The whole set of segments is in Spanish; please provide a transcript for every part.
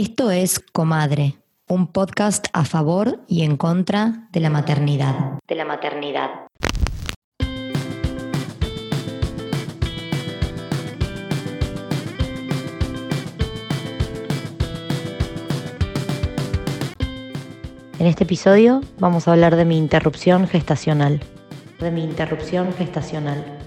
Esto es Comadre, un podcast a favor y en contra de la maternidad. De la maternidad. En este episodio vamos a hablar de mi interrupción gestacional. De mi interrupción gestacional.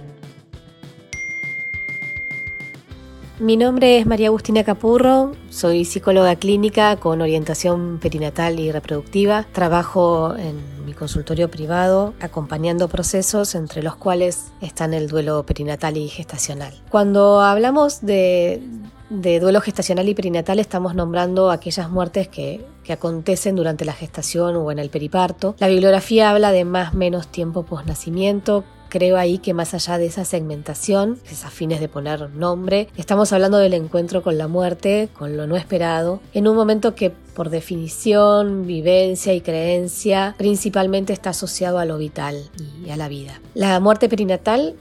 Mi nombre es María Agustina Capurro, soy psicóloga clínica con orientación perinatal y reproductiva. Trabajo en mi consultorio privado acompañando procesos entre los cuales están el duelo perinatal y gestacional. Cuando hablamos de, duelo gestacional y perinatal estamos nombrando aquellas muertes que, que, acontecen durante la gestación o en el periparto. La bibliografía habla de más o menos tiempo post-nacimiento, Creo ahí que más allá de esa segmentación, esas fines de poner nombre, estamos hablando del encuentro con la muerte, con lo no esperado, en un momento que por definición, vivencia y creencia principalmente está asociado a lo vital y a la vida. La muerte perinatal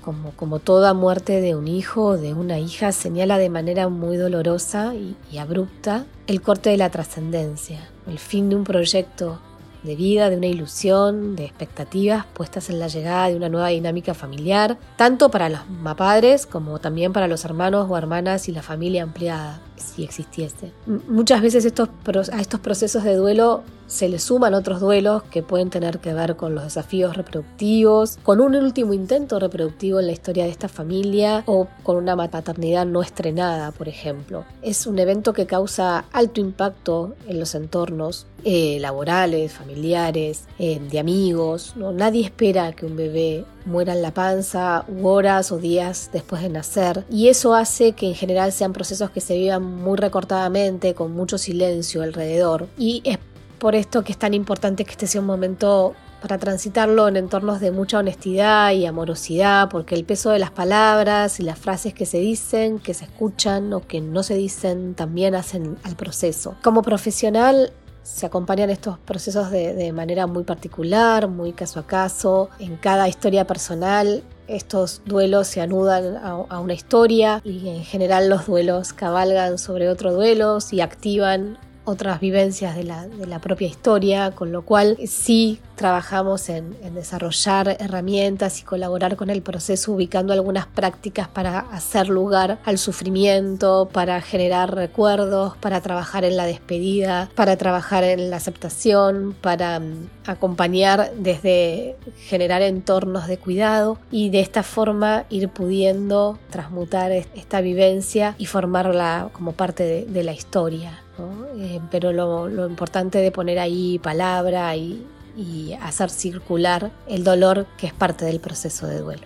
como, como, toda muerte de un hijo o de una hija, señala de manera muy dolorosa y, y abrupta el corte de la trascendencia, el fin de un proyecto de vida, de una ilusión, de expectativas puestas en la llegada de una nueva dinámica familiar, tanto para los padres como también para los hermanos o hermanas y la familia ampliada, si existiese. muchas veces estos, a estos procesos de duelo se le suman otros duelos que pueden tener que ver con los desafíos reproductivos, con un último intento reproductivo en la historia de esta familia o con una maternidad no estrenada, por ejemplo. Es un evento que causa alto impacto en los entornos eh, laborales, familiares, eh, de amigos. ¿no? Nadie espera que un bebé muera en la panza horas o días después de nacer y eso hace que en general sean procesos que se vivan muy recortadamente, con mucho silencio alrededor y es por esto que es tan importante que este sea un momento para transitarlo en entornos de mucha honestidad y amorosidad, porque el peso de las palabras y las frases que se dicen, que se escuchan o que no se dicen, también hacen al proceso. Como profesional, se acompañan estos procesos de, manera muy particular, muy caso a caso. En cada historia personal estos duelos se anudan a, una historia y en general los duelos cabalgan sobre otros duelos y activan otras vivencias de la, de la propia historia, con lo cual sí trabajamos en, desarrollar herramientas y colaborar con el proceso ubicando algunas prácticas para hacer lugar al sufrimiento, para generar recuerdos, para trabajar en la despedida, para trabajar en la aceptación, para mm, acompañar desde generar entornos de cuidado y de esta forma ir pudiendo transmutar esta vivencia y formarla como parte de, la historia. Eh, pero lo, importante de poner ahí palabra y, y hacer circular el dolor que es parte del proceso de duelo.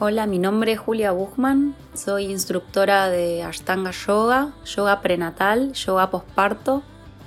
Hola, mi nombre es Julia Buchman, soy instructora de Ashtanga Yoga, yoga prenatal, yoga posparto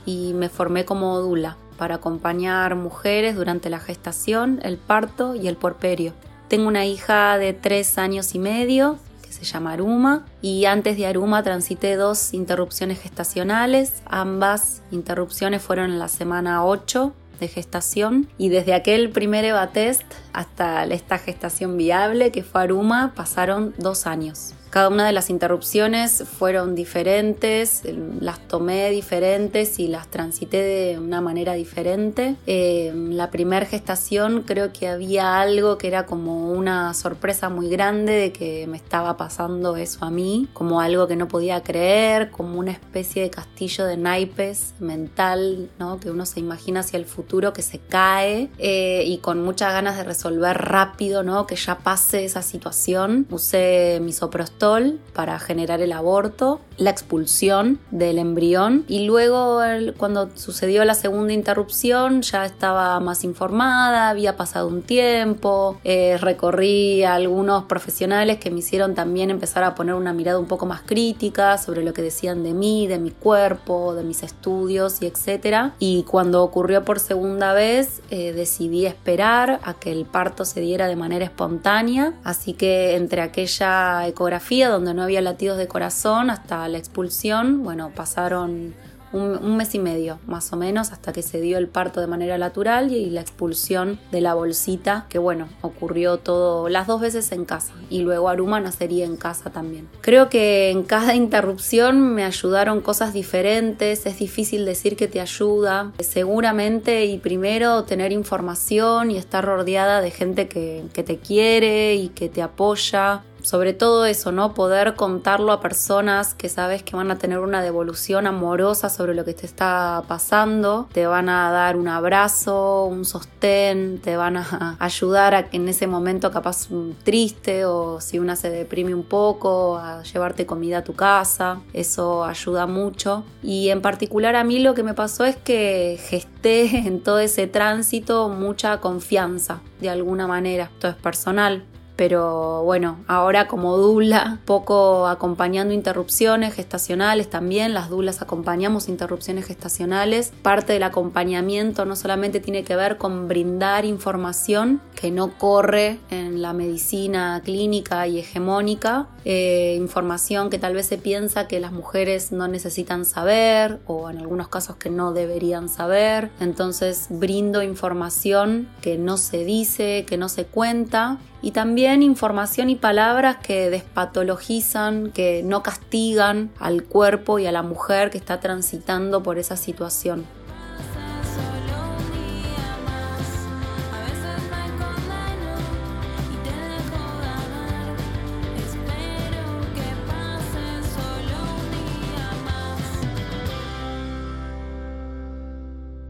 y me formé como dula para acompañar mujeres durante la gestación, el parto y el porperio. Tengo una hija de tres años y medio se llama Aruma y antes de Aruma transité dos interrupciones gestacionales, ambas interrupciones fueron en la semana 8 de gestación y desde aquel primer EVA test hasta esta gestación viable que fue Aruma pasaron dos años. Cada una de las interrupciones fueron diferentes, las tomé diferentes y las transité de una manera diferente. Eh, la primera gestación creo que había algo que era como una sorpresa muy grande de que me estaba pasando eso a mí, como algo que no podía creer, como una especie de castillo de naipes mental, ¿no? que uno se imagina hacia el futuro que se cae eh, y con muchas ganas de resolver rápido, ¿no? que ya pase esa situación. Usé misoprostol para generar el aborto, la expulsión del embrión y luego cuando sucedió la segunda interrupción ya estaba más informada, había pasado un tiempo, eh, recorrí a algunos profesionales que me hicieron también empezar a poner una mirada un poco más crítica sobre lo que decían de mí, de mi cuerpo, de mis estudios y etcétera. Y cuando ocurrió por segunda vez eh, decidí esperar a que el parto se diera de manera espontánea, así que entre aquella ecografía donde no había latidos de corazón hasta la expulsión, bueno, pasaron un, mes y medio más o menos hasta que se dio el parto de manera natural y, la expulsión de la bolsita, que bueno, ocurrió todo las dos veces en casa y luego Aruma nacería en casa también. Creo que en cada interrupción me ayudaron cosas diferentes, es difícil decir que te ayuda, seguramente y primero tener información y estar rodeada de gente que, que te quiere y que te apoya sobre todo eso, ¿no? Poder contarlo a personas que sabes que van a tener una devolución amorosa sobre lo que te está pasando, te van a dar un abrazo, un sostén, te van a ayudar a que en ese momento capaz triste o si una se deprime un poco, a llevarte comida a tu casa, eso ayuda mucho. Y en particular a mí lo que me pasó es que gesté en todo ese tránsito mucha confianza de alguna manera. Esto es personal, pero bueno, ahora como dula, poco acompañando interrupciones gestacionales también, las dulas acompañamos interrupciones gestacionales. Parte del acompañamiento no solamente tiene que ver con brindar información que no corre en la medicina clínica y hegemónica, eh, información que tal vez se piensa que las mujeres no necesitan saber o en algunos casos que no deberían saber. Entonces brindo información que no se dice, que no se cuenta y también información y palabras que despatologizan, que no castigan al cuerpo y a la mujer que está transitando por esa situación.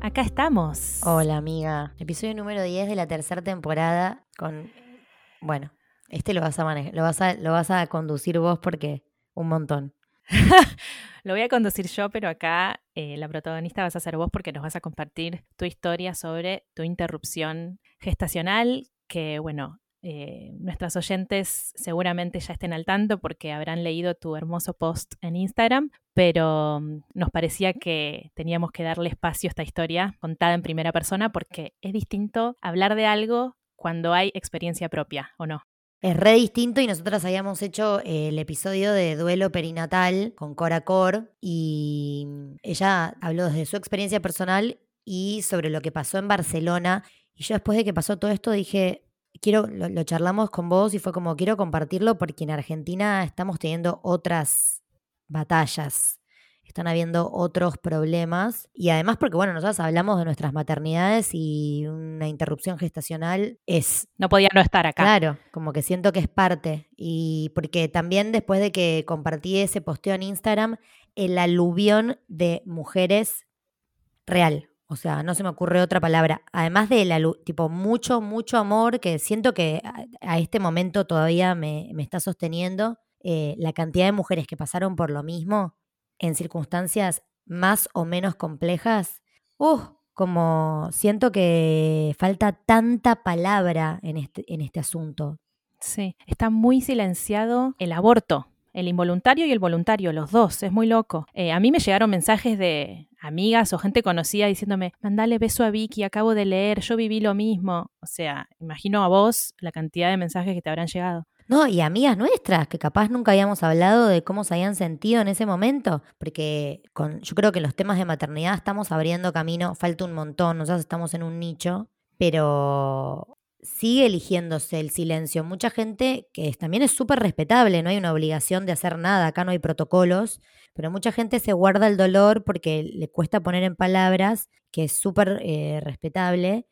Acá estamos. Hola amiga, episodio número 10 de la tercera temporada con bueno, este lo vas a manejar, lo vas a, lo vas a conducir vos porque un montón. lo voy a conducir yo, pero acá eh, la protagonista vas a ser vos porque nos vas a compartir tu historia sobre tu interrupción gestacional, que bueno, eh, nuestras oyentes seguramente ya estén al tanto porque habrán leído tu hermoso post en Instagram, pero mm, nos parecía que teníamos que darle espacio a esta historia contada en primera persona porque es distinto hablar de algo cuando hay experiencia propia, ¿o no? Es re distinto y nosotras habíamos hecho el episodio de duelo perinatal con Cora Cor y ella habló desde su experiencia personal y sobre lo que pasó en Barcelona. Y yo después de que pasó todo esto dije, quiero, lo charlamos con vos y fue como, quiero compartirlo porque en Argentina estamos teniendo otras batallas están habiendo otros problemas. Y además porque, bueno, nosotros hablamos de nuestras maternidades y una interrupción gestacional es... No podía no estar acá. Claro, como que siento que es parte. Y porque también después de que compartí ese posteo en Instagram, el aluvión de mujeres real. O sea, no se me ocurre otra palabra. Además de la, tipo mucho, mucho amor que siento que a, este momento todavía me, está sosteniendo. Eh, la cantidad de mujeres que pasaron por lo mismo en circunstancias más o menos complejas, uh, como siento que falta tanta palabra en este, en este asunto. Sí, está muy silenciado el aborto, el involuntario y el voluntario, los dos, es muy loco. Eh, a mí me llegaron mensajes de amigas o gente conocida diciéndome, mandale beso a Vicky, acabo de leer, yo viví lo mismo. O sea, imagino a vos la cantidad de mensajes que te habrán llegado. No, y amigas nuestras, que capaz nunca habíamos hablado de cómo se habían sentido en ese momento, porque con, yo creo que los temas de maternidad estamos abriendo camino, falta un montón, nosotros estamos en un nicho, pero sigue eligiéndose el silencio. Mucha gente, que también es súper respetable, no hay una obligación de hacer nada, acá no hay protocolos, pero mucha gente se guarda el dolor porque le cuesta poner en palabras, que es súper eh, respetable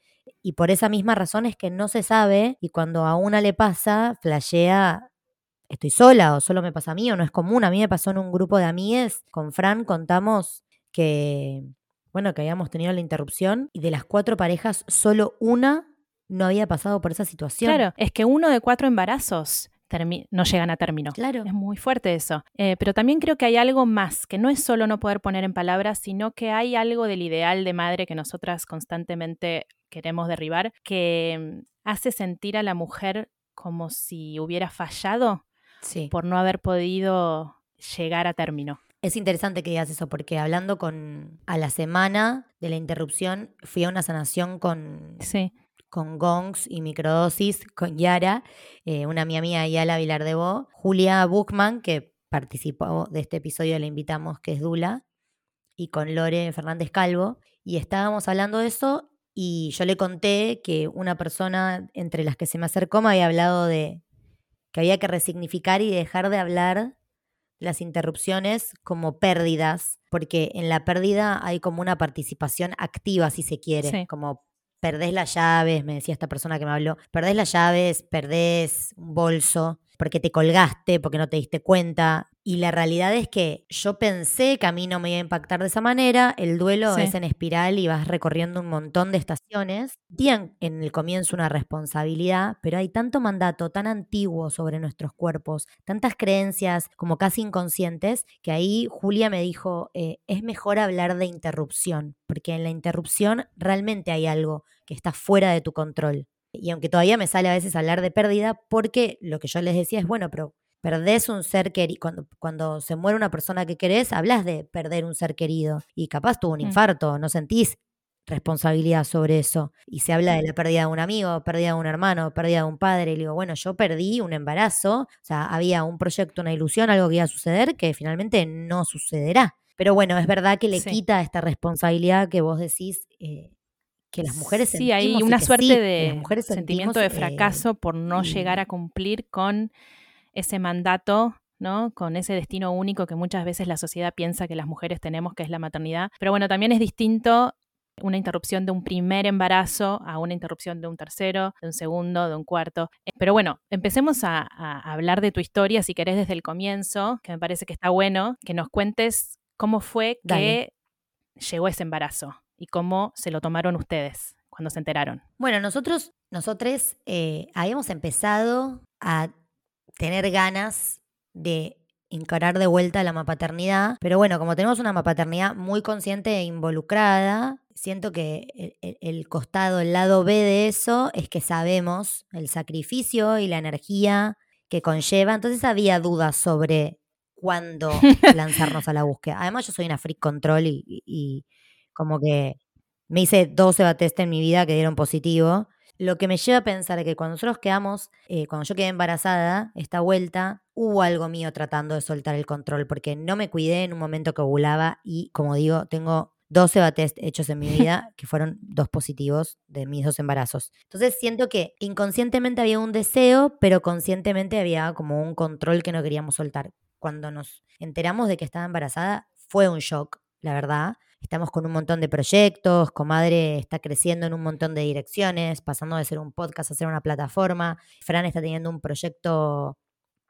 y por esa misma razón es que no se sabe y cuando a una le pasa, flashea, estoy sola o solo me pasa a mí o no es común. A mí me pasó en un grupo de amigues, con Fran contamos que, bueno, que habíamos tenido la interrupción y de las cuatro parejas, solo una no había pasado por esa situación. Claro, es que uno de cuatro embarazos no llegan a término. Claro. Es muy fuerte eso. Eh, pero también creo que hay algo más, que no es solo no poder poner en palabras, sino que hay algo del ideal de madre que nosotras constantemente queremos derribar, que mm, hace sentir a la mujer como si hubiera fallado por no haber podido llegar a término. Es interesante que digas eso, porque hablando con a la semana de la interrupción, fui a una sanación con, sí con gongs y microdosis con Yara, eh, una amiga mía, Yala Vilar de Bo, Julia Buchman, que participó de este episodio, la invitamos, que es Dula, y con Lore Fernández Calvo, y estábamos hablando de eso y yo le conté que una persona entre las que se me acercó me había hablado de que había que resignificar y dejar de hablar las interrupciones como pérdidas, porque en la pérdida hay como una participación activa, si se quiere, como perdés las llaves, me decía esta persona que me habló, perdés las llaves, perdés un bolso, porque te colgaste, porque no te diste cuenta. Y la realidad es que yo pensé que a mí no me iba a impactar de esa manera. El duelo es en espiral y vas recorriendo un montón de estaciones. Tienen en el comienzo una responsabilidad, pero hay tanto mandato tan antiguo sobre nuestros cuerpos, tantas creencias como casi inconscientes, que ahí Julia me dijo, eh, es mejor hablar de interrupción, porque en la interrupción realmente hay algo que está fuera de tu control. Y aunque todavía me sale a veces hablar de pérdida, porque lo que yo les decía es, bueno, pero perdés un ser querido, cuando, cuando se muere una persona que querés, hablas de perder un ser querido y capaz tuvo un mm. infarto, no sentís responsabilidad sobre eso. Y se habla de la pérdida de un amigo, pérdida de un hermano, pérdida de un padre. Y digo, bueno, yo perdí un embarazo, o sea, había un proyecto, una ilusión, algo que iba a suceder que finalmente no sucederá. Pero bueno, es verdad que le quita esta responsabilidad que vos decís eh, que las mujeres Sí, hay una suerte de sentimiento de eh, fracaso por no llegar a cumplir con ese mandato ¿no? Con ese destino único que muchas veces la sociedad piensa que las mujeres tenemos, que es la maternidad. Pero bueno, también es distinto una interrupción de un primer embarazo a una interrupción de un tercero, de un segundo, de un cuarto. Eh, pero bueno, empecemos a, hablar de tu historia, si querés, desde el comienzo, que me parece que está bueno, que nos cuentes cómo fue que llegó ese embarazo y cómo se lo tomaron ustedes cuando se enteraron. Bueno, nosotros, nosotros eh, habíamos empezado a tener ganas de encarar de vuelta la mapaternidad, pero bueno, como tenemos una mapaternidad muy consciente e involucrada, siento que el, el, costado, el lado B de eso es que sabemos el sacrificio y la energía que conlleva, entonces había dudas sobre cuándo lanzarnos a la búsqueda. Además, yo soy una freak control y como que me hice 12 test en mi vida que dieron positivo. Lo que me lleva a pensar que cuando nosotros quedamos, eh, cuando yo quedé embarazada, esta vuelta, hubo algo mío tratando de soltar el control, porque no me cuidé en un momento que ovulaba y, como digo, tengo 12 test hechos en mi vida, que fueron dos positivos de mis dos embarazos. Entonces siento que inconscientemente había un deseo, pero conscientemente había como un control que no queríamos soltar. Cuando nos enteramos de que estaba embarazada, fue un shock, la verdad. Estamos con un montón de proyectos, Comadre está creciendo en un montón de direcciones, pasando de ser un podcast a ser una plataforma. Fran está teniendo un proyecto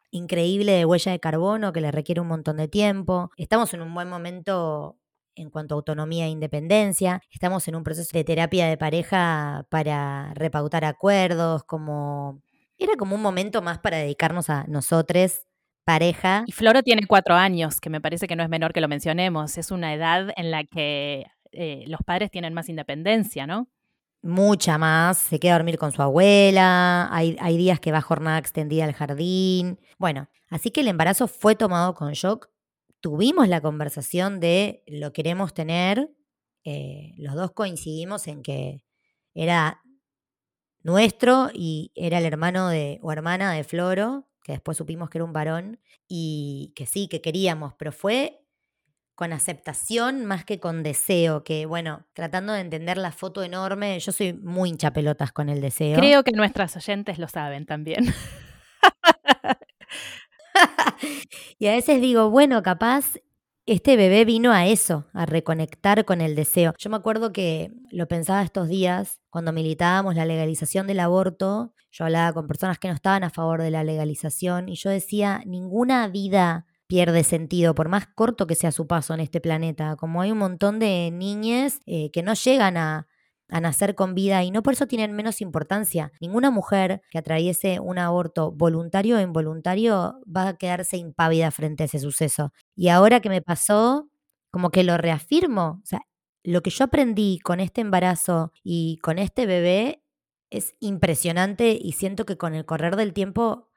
increíble de huella de carbono que le requiere un montón de tiempo. Estamos en un buen momento en cuanto a autonomía e independencia. Estamos en un proceso de terapia de pareja para repautar acuerdos, como era como un momento más para dedicarnos a nosotros pareja. Y Floro tiene cuatro años, que me parece que no es menor que lo mencionemos. Es una edad en la que eh, los padres tienen más independencia, ¿no? Mucha más. Se queda a dormir con su abuela. Hay, hay días que va jornada extendida al jardín. Bueno, así que el embarazo fue tomado con shock. Tuvimos la conversación de lo queremos tener. Eh, los dos coincidimos en que era nuestro y era el hermano de, o hermana de Floro que después supimos que era un varón y que sí, que queríamos, pero fue con aceptación más que con deseo, que bueno, tratando de entender la foto enorme, yo soy muy hinchapelotas con el deseo. Creo que nuestras oyentes lo saben también. y a veces digo, bueno, capaz este bebé vino a eso, a reconectar con el deseo. Yo me acuerdo que lo pensaba estos días, cuando militábamos la legalización del aborto, yo hablaba con personas que no estaban a favor de la legalización y yo decía, ninguna vida pierde sentido, por más corto que sea su paso en este planeta, como hay un montón de niñas eh, que no llegan a, a nacer con vida y no por eso tienen menos importancia. Ninguna mujer que atraviese un aborto voluntario o involuntario va a quedarse impávida frente a ese suceso. Y ahora que me pasó, como que lo reafirmo. O sea, lo que yo aprendí con este embarazo y con este bebé es impresionante y siento que con el correr del tiempo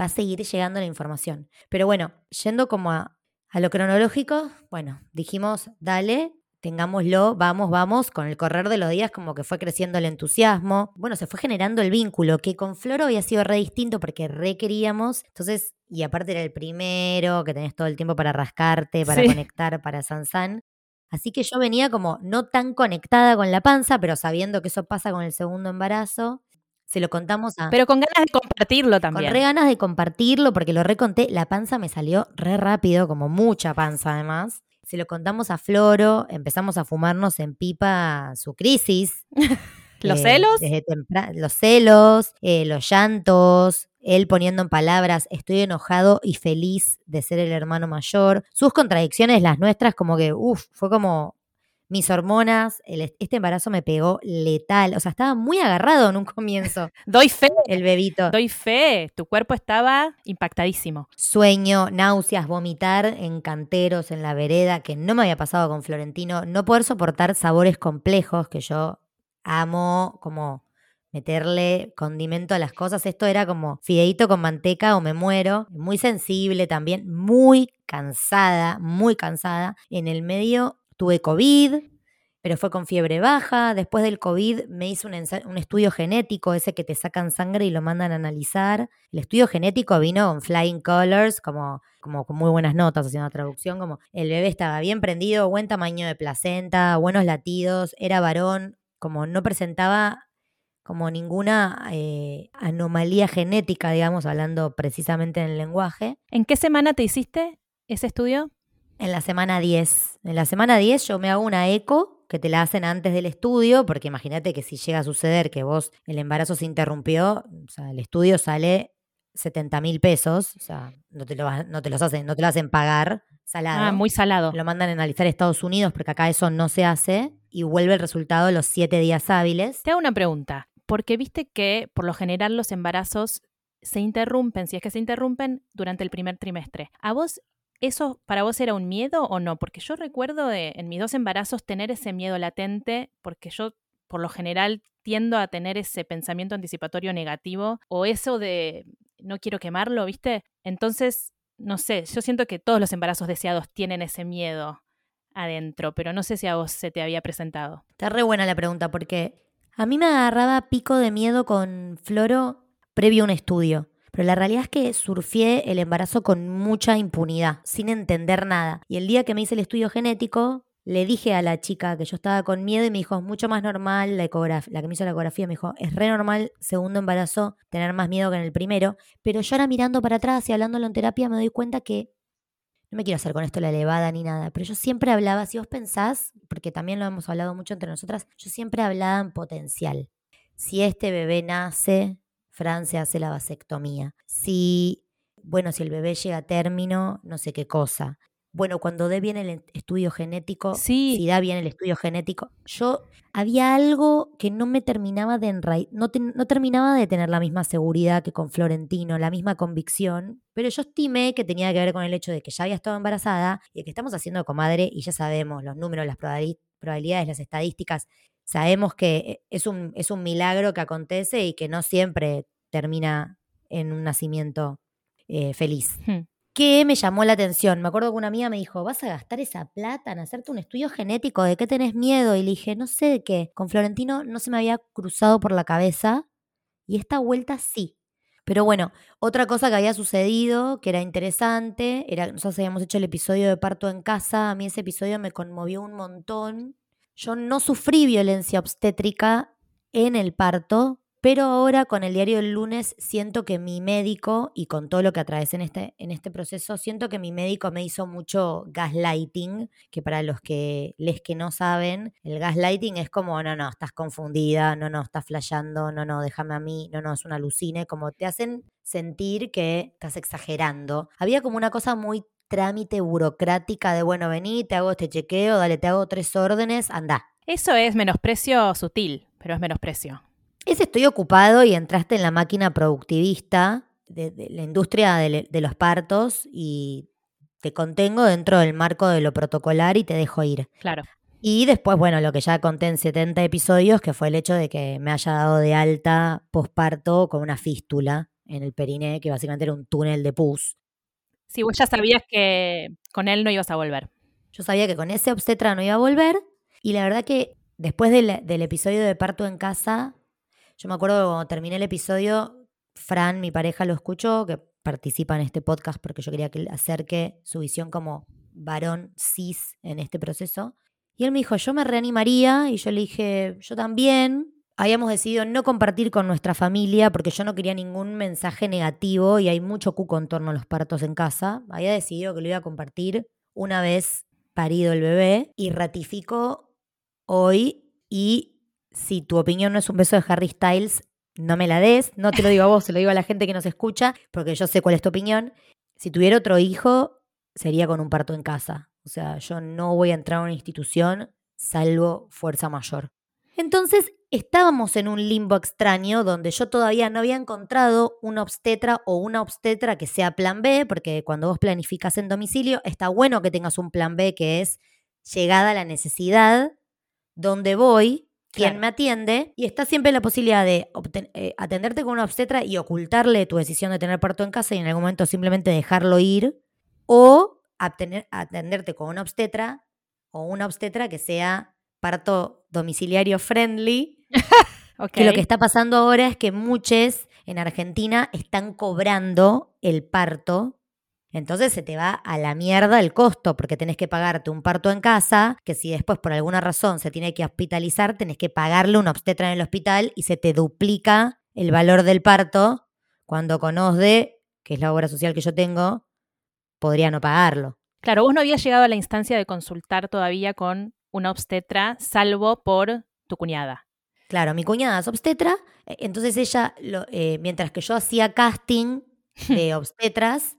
va a seguir llegando la información. Pero bueno, yendo como a, a lo cronológico, bueno, dijimos, dale, tengámoslo, vamos, vamos, con el correr de los días como que fue creciendo el entusiasmo, bueno, se fue generando el vínculo, que con Floro había sido re distinto porque requeríamos, entonces, y aparte era el primero, que tenés todo el tiempo para rascarte, para conectar, para Sansan, Así que yo venía como no tan conectada con la panza, pero sabiendo que eso pasa con el segundo embarazo. Se lo contamos a... Pero con ganas de compartirlo también. Con re ganas de compartirlo porque lo reconté. La panza me salió re rápido, como mucha panza además. Se lo contamos a Floro, empezamos a fumarnos en pipa su crisis. ¿Los eh, celos? desde los celos, eh, los llantos, él poniendo en palabras, estoy enojado y feliz de ser el hermano mayor. Sus contradicciones, las nuestras, como que, uff, fue como mis hormonas, el- este embarazo me pegó letal. O sea, estaba muy agarrado en un comienzo, Doy fe, el bebito. doy fe. Tu cuerpo estaba impactadísimo. Sueño, náuseas, vomitar en canteros, en la vereda, que no me había pasado con Florentino. No poder soportar sabores complejos, que yo amo como meterle condimento a las cosas. Esto era como fideito con manteca o me muero. Muy sensible también, muy cansada, muy cansada. En el medio tuve COVID, pero fue con fiebre baja. Después del COVID me hice un, estudio genético, ese que te sacan sangre y lo mandan a analizar. El estudio genético vino con flying colors, como, como con muy buenas notas, haciendo la traducción, como el bebé estaba bien prendido, buen tamaño de placenta, buenos latidos, era varón, como no presentaba como ninguna eh, anomalía genética, digamos, hablando precisamente en el lenguaje. ¿En qué semana te hiciste ese estudio? En la semana 10. En la semana 10 yo me hago una eco que te la hacen antes del estudio, porque imagínate que si llega a suceder que vos el embarazo se interrumpió, o sea, el estudio sale 70 mil pesos, o sea, no te, lo, no te los hacen, no te lo hacen pagar salado. Ah, muy salado. Lo mandan a analizar a Estados Unidos porque acá eso no se hace y vuelve el resultado los 7 días hábiles. Te hago una pregunta, porque viste que por lo general los embarazos se interrumpen, si es que se interrumpen, durante el primer trimestre. ¿A vos eso para vos era un miedo o no? Porque yo recuerdo de, en mis dos embarazos tener ese miedo latente, porque yo por lo general tiendo a tener ese pensamiento anticipatorio negativo o eso de no quiero quemarlo, ¿viste? Entonces, no sé, yo siento que todos los embarazos deseados tienen ese miedo adentro, pero no sé si a vos se te había presentado. Está re buena la pregunta porque a mí me agarraba pico de miedo con Floro previo a un estudio. Pero la realidad es que surfié el embarazo con mucha impunidad, sin entender nada. Y el día que me hice el estudio genético, le dije a la chica que yo estaba con miedo y me dijo, es mucho más normal, la, ecograf- la que me hizo la ecografía me dijo, es re normal segundo embarazo tener más miedo que en el primero. Pero yo ahora mirando para atrás y hablándolo en terapia me doy cuenta que no me quiero hacer con esto la elevada ni nada, pero yo siempre hablaba, si vos pensás, porque también lo hemos hablado mucho entre nosotras, yo siempre hablaba en potencial. Si este bebé nace, Francia hace la vasectomía. Si, bueno, si el bebé llega a término, no sé qué cosa. Bueno, cuando dé bien el estudio genético, Sí. si da bien el estudio genético, yo había algo que no me terminaba de enraizar, no, te- no terminaba de tener la misma seguridad que con Florentino, la misma convicción, pero yo estimé que tenía que ver con el hecho de que ya había estado embarazada y de que estamos haciendo comadre y ya sabemos los números, las probabili- probabilidades, las estadísticas, sabemos que es un, es un milagro que acontece y que no siempre termina en un nacimiento eh, feliz Hmm. que me llamó la atención. Me acuerdo que una amiga me dijo, ¿vas a gastar esa plata en hacerte un estudio genético? ¿De qué tenés miedo? Y le dije, no sé de qué. Con Florentino no se me había cruzado por la cabeza y esta vuelta sí. Pero bueno, otra cosa que había sucedido, que era interesante, era nosotros habíamos hecho el episodio de parto en casa, a mí ese episodio me conmovió un montón. Yo no sufrí violencia obstétrica en el parto, pero ahora con el diario del lunes siento que mi médico, y con todo lo que atravesé en este, en este proceso, siento que mi médico me hizo mucho gaslighting, que para los que les que no saben, el gaslighting es como, no, no, estás confundida, no, no, estás flasheando, no, no, déjame a mí, no, no, es una alucine, como te hacen sentir que estás exagerando. Había como una cosa muy trámite burocrática de, bueno, vení, te hago este chequeo, dale, te hago tres órdenes, anda. Eso es menosprecio sutil, pero es menosprecio. Es estoy ocupado y entraste en la máquina productivista de, de la industria de, de los partos y te contengo dentro del marco de lo protocolar y te dejo ir. Claro. Y después, bueno, lo que ya conté en 70 episodios, que fue el hecho de que me haya dado de alta posparto con una fístula en el periné, que básicamente era un túnel de pus. Sí, vos ya sabías que con él no ibas a volver. Yo sabía que con ese obstetra no iba a volver y la verdad que después del, del episodio de parto en casa, yo me acuerdo que cuando terminé el episodio, Fran, mi pareja, lo escuchó, que participa en este podcast porque yo quería que él acerque su visión como varón cis en este proceso. Y él me dijo, yo me reanimaría y yo le dije, yo también. Habíamos decidido no compartir con nuestra familia porque yo no quería ningún mensaje negativo y hay mucho cuco en torno a los partos en casa. Había decidido que lo iba a compartir una vez parido el bebé y ratifico hoy y si tu opinión no es un beso de Harry Styles, no me la des, no te lo digo a vos, se lo digo a la gente que nos escucha, porque yo sé cuál es tu opinión. Si tuviera otro hijo, sería con un parto en casa. O sea, yo no voy a entrar a una institución salvo fuerza mayor. Entonces, estábamos en un limbo extraño donde yo todavía no había encontrado una obstetra o una obstetra que sea plan B, porque cuando vos planificas en domicilio, está bueno que tengas un plan B que es llegada a la necesidad, donde voy, quién me atiende, y está siempre la posibilidad de eh, atenderte con una obstetra y ocultarle tu decisión de tener parto en casa y en algún momento simplemente dejarlo ir, o atenderte con una obstetra o una obstetra que sea parto domiciliario friendly. Que lo que está pasando ahora es que muchos en Argentina están cobrando el parto. Entonces se te va a la mierda el costo porque tenés que pagarte un parto en casa, que si después por alguna razón se tiene que hospitalizar, tenés que pagarle una obstetra en el hospital y se te duplica el valor del parto cuando con OSDE, que es la obra social que yo tengo, podría no pagarlo. Claro, vos no habías llegado a la instancia de consultar todavía con una obstetra, salvo por tu cuñada. Claro, mi cuñada es obstetra, e, entonces ella, eh, mientras que yo hacía casting de obstetras,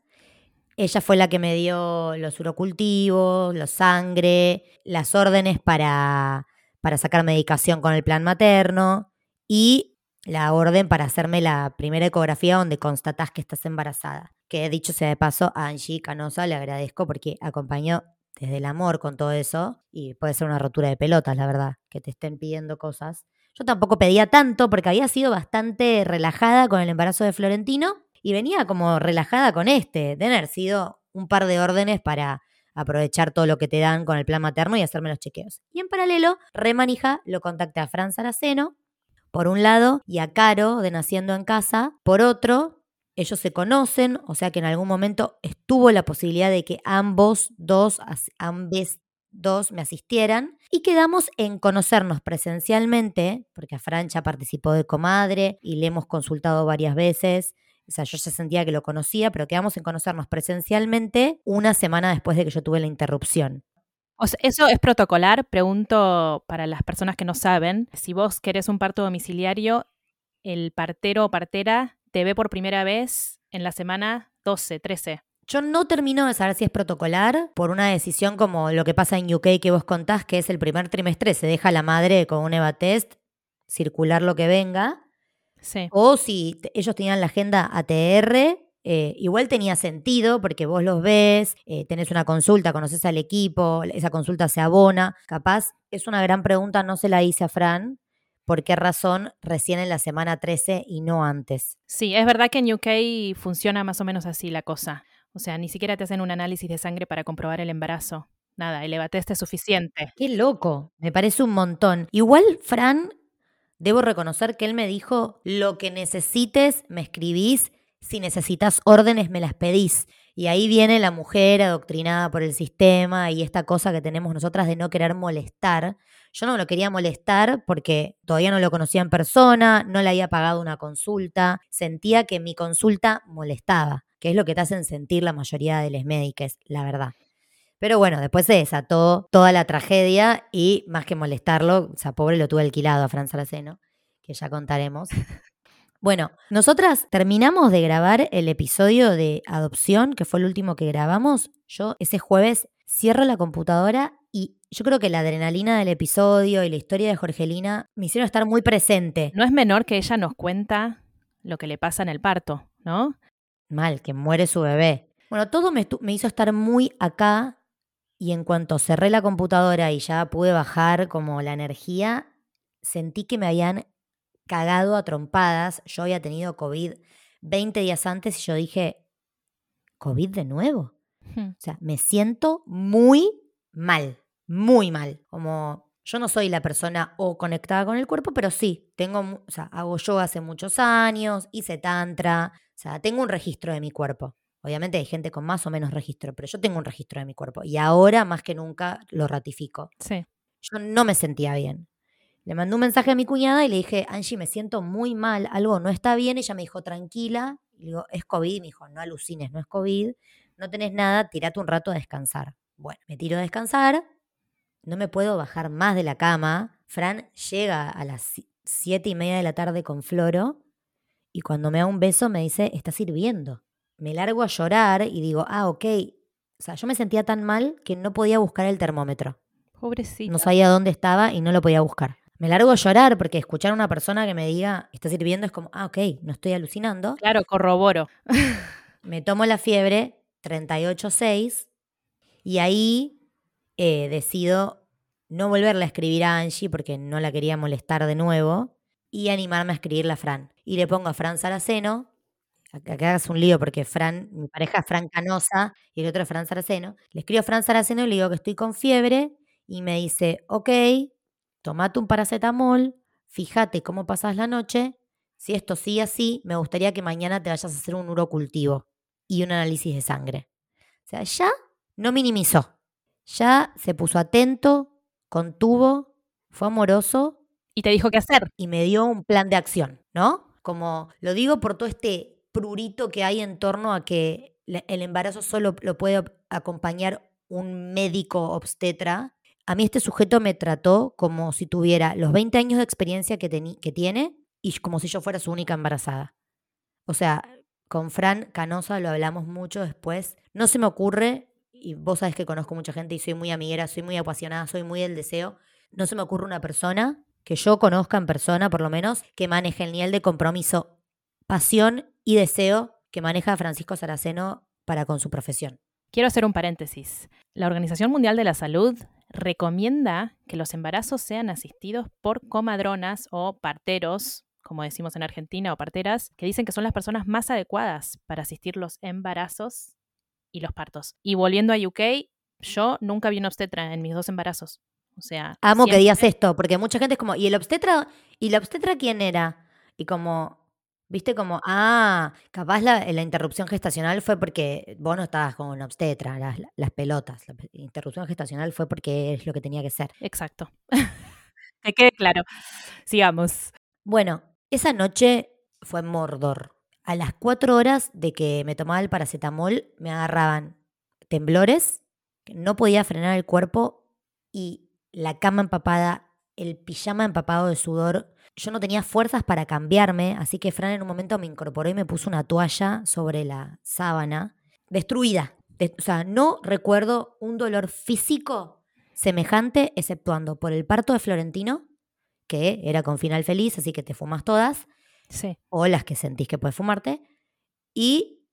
ella fue la que me dio los urocultivos, los sangre, las órdenes para, para sacar medicación con el plan materno y la orden para hacerme la primera ecografía donde constatás que estás embarazada. Que dicho sea de paso, a Angie Canosa le agradezco porque acompañó desde el amor con todo eso y puede ser una rotura de pelotas, la verdad, que te estén pidiendo cosas. Yo tampoco pedía tanto porque había sido bastante relajada con el embarazo de Florentino y venía como relajada con este, tener sido un par de órdenes para aprovechar todo lo que te dan con el plan materno y hacerme los chequeos. Y en paralelo, Remanija lo contacté a Fran Saraceno, por un lado, y a Caro de Naciendo en Casa, por otro, ellos se conocen, o sea que en algún momento estuvo la posibilidad de que ambos dos, ambos dos me asistieran y quedamos en conocernos presencialmente, porque a Francha participó de comadre y le hemos consultado varias veces. O sea, yo ya sentía que lo conocía, pero quedamos en conocernos presencialmente una semana después de que yo tuve la interrupción. Eso es protocolar. Pregunto para las personas que no saben, si vos querés un parto domiciliario, el partero o partera te ve por primera vez en la semana 12, 13. Yo no termino de saber si es protocolar por una decisión como lo que pasa en UK que vos contás, que es el primer trimestre, se deja la madre con un EVA test, circular lo que venga. Sí. O si ellos tenían la agenda ATR, eh, igual tenía sentido porque vos los ves, eh, tenés una consulta, conoces al equipo, esa consulta se abona. Capaz es una gran pregunta, no se la hice a Fran, ¿Por qué razón recién en la semana 13 y no antes? Sí, es verdad que en UK funciona más o menos así la cosa. O sea, ni siquiera te hacen un análisis de sangre para comprobar el embarazo. Nada, el EVATEST es suficiente. Qué loco, me parece un montón. Igual, Fran, debo reconocer que él me dijo, lo que necesites, me escribís, si necesitas órdenes, me las pedís. Y ahí viene la mujer adoctrinada por el sistema y esta cosa que tenemos nosotras de no querer molestar. Yo no lo quería molestar porque todavía no lo conocía en persona, no le había pagado una consulta, sentía que mi consulta molestaba, que es lo que te hacen sentir la mayoría de los médicos, la verdad. Pero bueno, después se desató toda la tragedia y más que molestarlo, o sea, pobre lo tuve alquilado a Fran Saraceno, que ya contaremos. Bueno, nosotras terminamos de grabar el episodio de adopción, que fue el último que grabamos. Yo ese jueves cierro la computadora y yo creo que la adrenalina del episodio y la historia de Jorgelina me hicieron estar muy presente. No es menor que ella nos cuenta lo que le pasa en el parto, ¿no? Mal, que muere su bebé. Bueno, todo me, me hizo estar muy acá y en cuanto cerré la computadora y ya pude bajar como la energía, sentí que me habían cagado a trompadas. Yo había tenido COVID 20 días antes y yo dije, ¿COVID de nuevo? O sea, me siento muy mal, muy mal. Como yo no soy la persona o conectada con el cuerpo, pero sí, tengo, o sea, hago yoga hace muchos años, hice tantra, o sea, tengo un registro de mi cuerpo. Obviamente hay gente con más o menos registro, pero yo tengo un registro de mi cuerpo y ahora más que nunca lo ratifico. Sí. yo no me sentía bien. Le mandé un mensaje a mi cuñada y le dije, Angie, me siento muy mal, algo no está bien. Ella me dijo, tranquila. Y le digo, es COVID. Y me dijo, no alucines, no es COVID. No tenés nada, tirate un rato a descansar. Bueno, me tiro a descansar. No me puedo bajar más de la cama. Fran llega a las siete y media de la tarde con Floro. Y cuando me da un beso me dice, está sirviendo. Me largo a llorar y digo, ah, ok. O sea, yo me sentía tan mal que no podía buscar el termómetro. Pobrecito. No sabía dónde estaba y no lo podía buscar. Me largo a llorar porque escuchar a una persona que me diga, está sirviendo, es como, ah, ok, no estoy alucinando. Claro, corroboro. me tomo la fiebre, 38.6, y ahí eh, decido no volverle a escribir a Angie porque no la quería molestar de nuevo y animarme a escribirle a Fran. Y le pongo a Fran Saraceno, que hagas un lío porque Fran, mi pareja es Fran Canosa y el otro es Fran Saraceno. Le escribo a Fran Saraceno y le digo que estoy con fiebre y me dice, ok, tomate un paracetamol, fíjate cómo pasas la noche. Si esto sigue así, me gustaría que mañana te vayas a hacer un urocultivo y un análisis de sangre. O sea, ya no minimizó. Ya se puso atento, contuvo, fue amoroso. Y te dijo qué hacer. Y me dio un plan de acción, ¿no? Como lo digo por todo este prurito que hay en torno a que el embarazo solo lo puede acompañar un médico obstetra a mí este sujeto me trató como si tuviera los 20 años de experiencia que, que tiene y como si yo fuera su única embarazada. O sea, con Fran Canosa lo hablamos mucho después. No se me ocurre, y vos sabés que conozco mucha gente y soy muy amiguera, soy muy apasionada, soy muy del deseo, no se me ocurre una persona que yo conozca en persona, por lo menos, que maneje el nivel de compromiso, pasión y deseo que maneja Francisco Saraceno para con su profesión. Quiero hacer un paréntesis. La Organización Mundial de la Salud recomienda que los embarazos sean asistidos por comadronas o parteros, como decimos en Argentina, o parteras, que dicen que son las personas más adecuadas para asistir los embarazos y los partos. Y volviendo a UK, yo nunca vi un obstetra en mis dos embarazos. O sea, amo que digas esto, porque mucha gente es como, ¿y el obstetra? ¿Y la obstetra quién era? Y como, Viste como, ah, capaz la, la, interrupción gestacional fue porque vos no estabas con una obstetra, las, las, pelotas. La interrupción gestacional fue porque es lo que tenía que ser. Exacto. que quede claro. Sigamos. Bueno, esa noche fue Mordor. A las cuatro horas de que me tomaba el paracetamol, me agarraban temblores, no podía frenar el cuerpo y la cama empapada, el pijama empapado de sudor yo no tenía fuerzas para cambiarme, así que Fran en un momento me incorporó y me puso una toalla sobre la sábana, destruida. o sea, no recuerdo un dolor físico semejante, exceptuando por el parto de Florentino, que era con final feliz, así que te fumas todas, sí. o las que sentís que puedes fumarte, y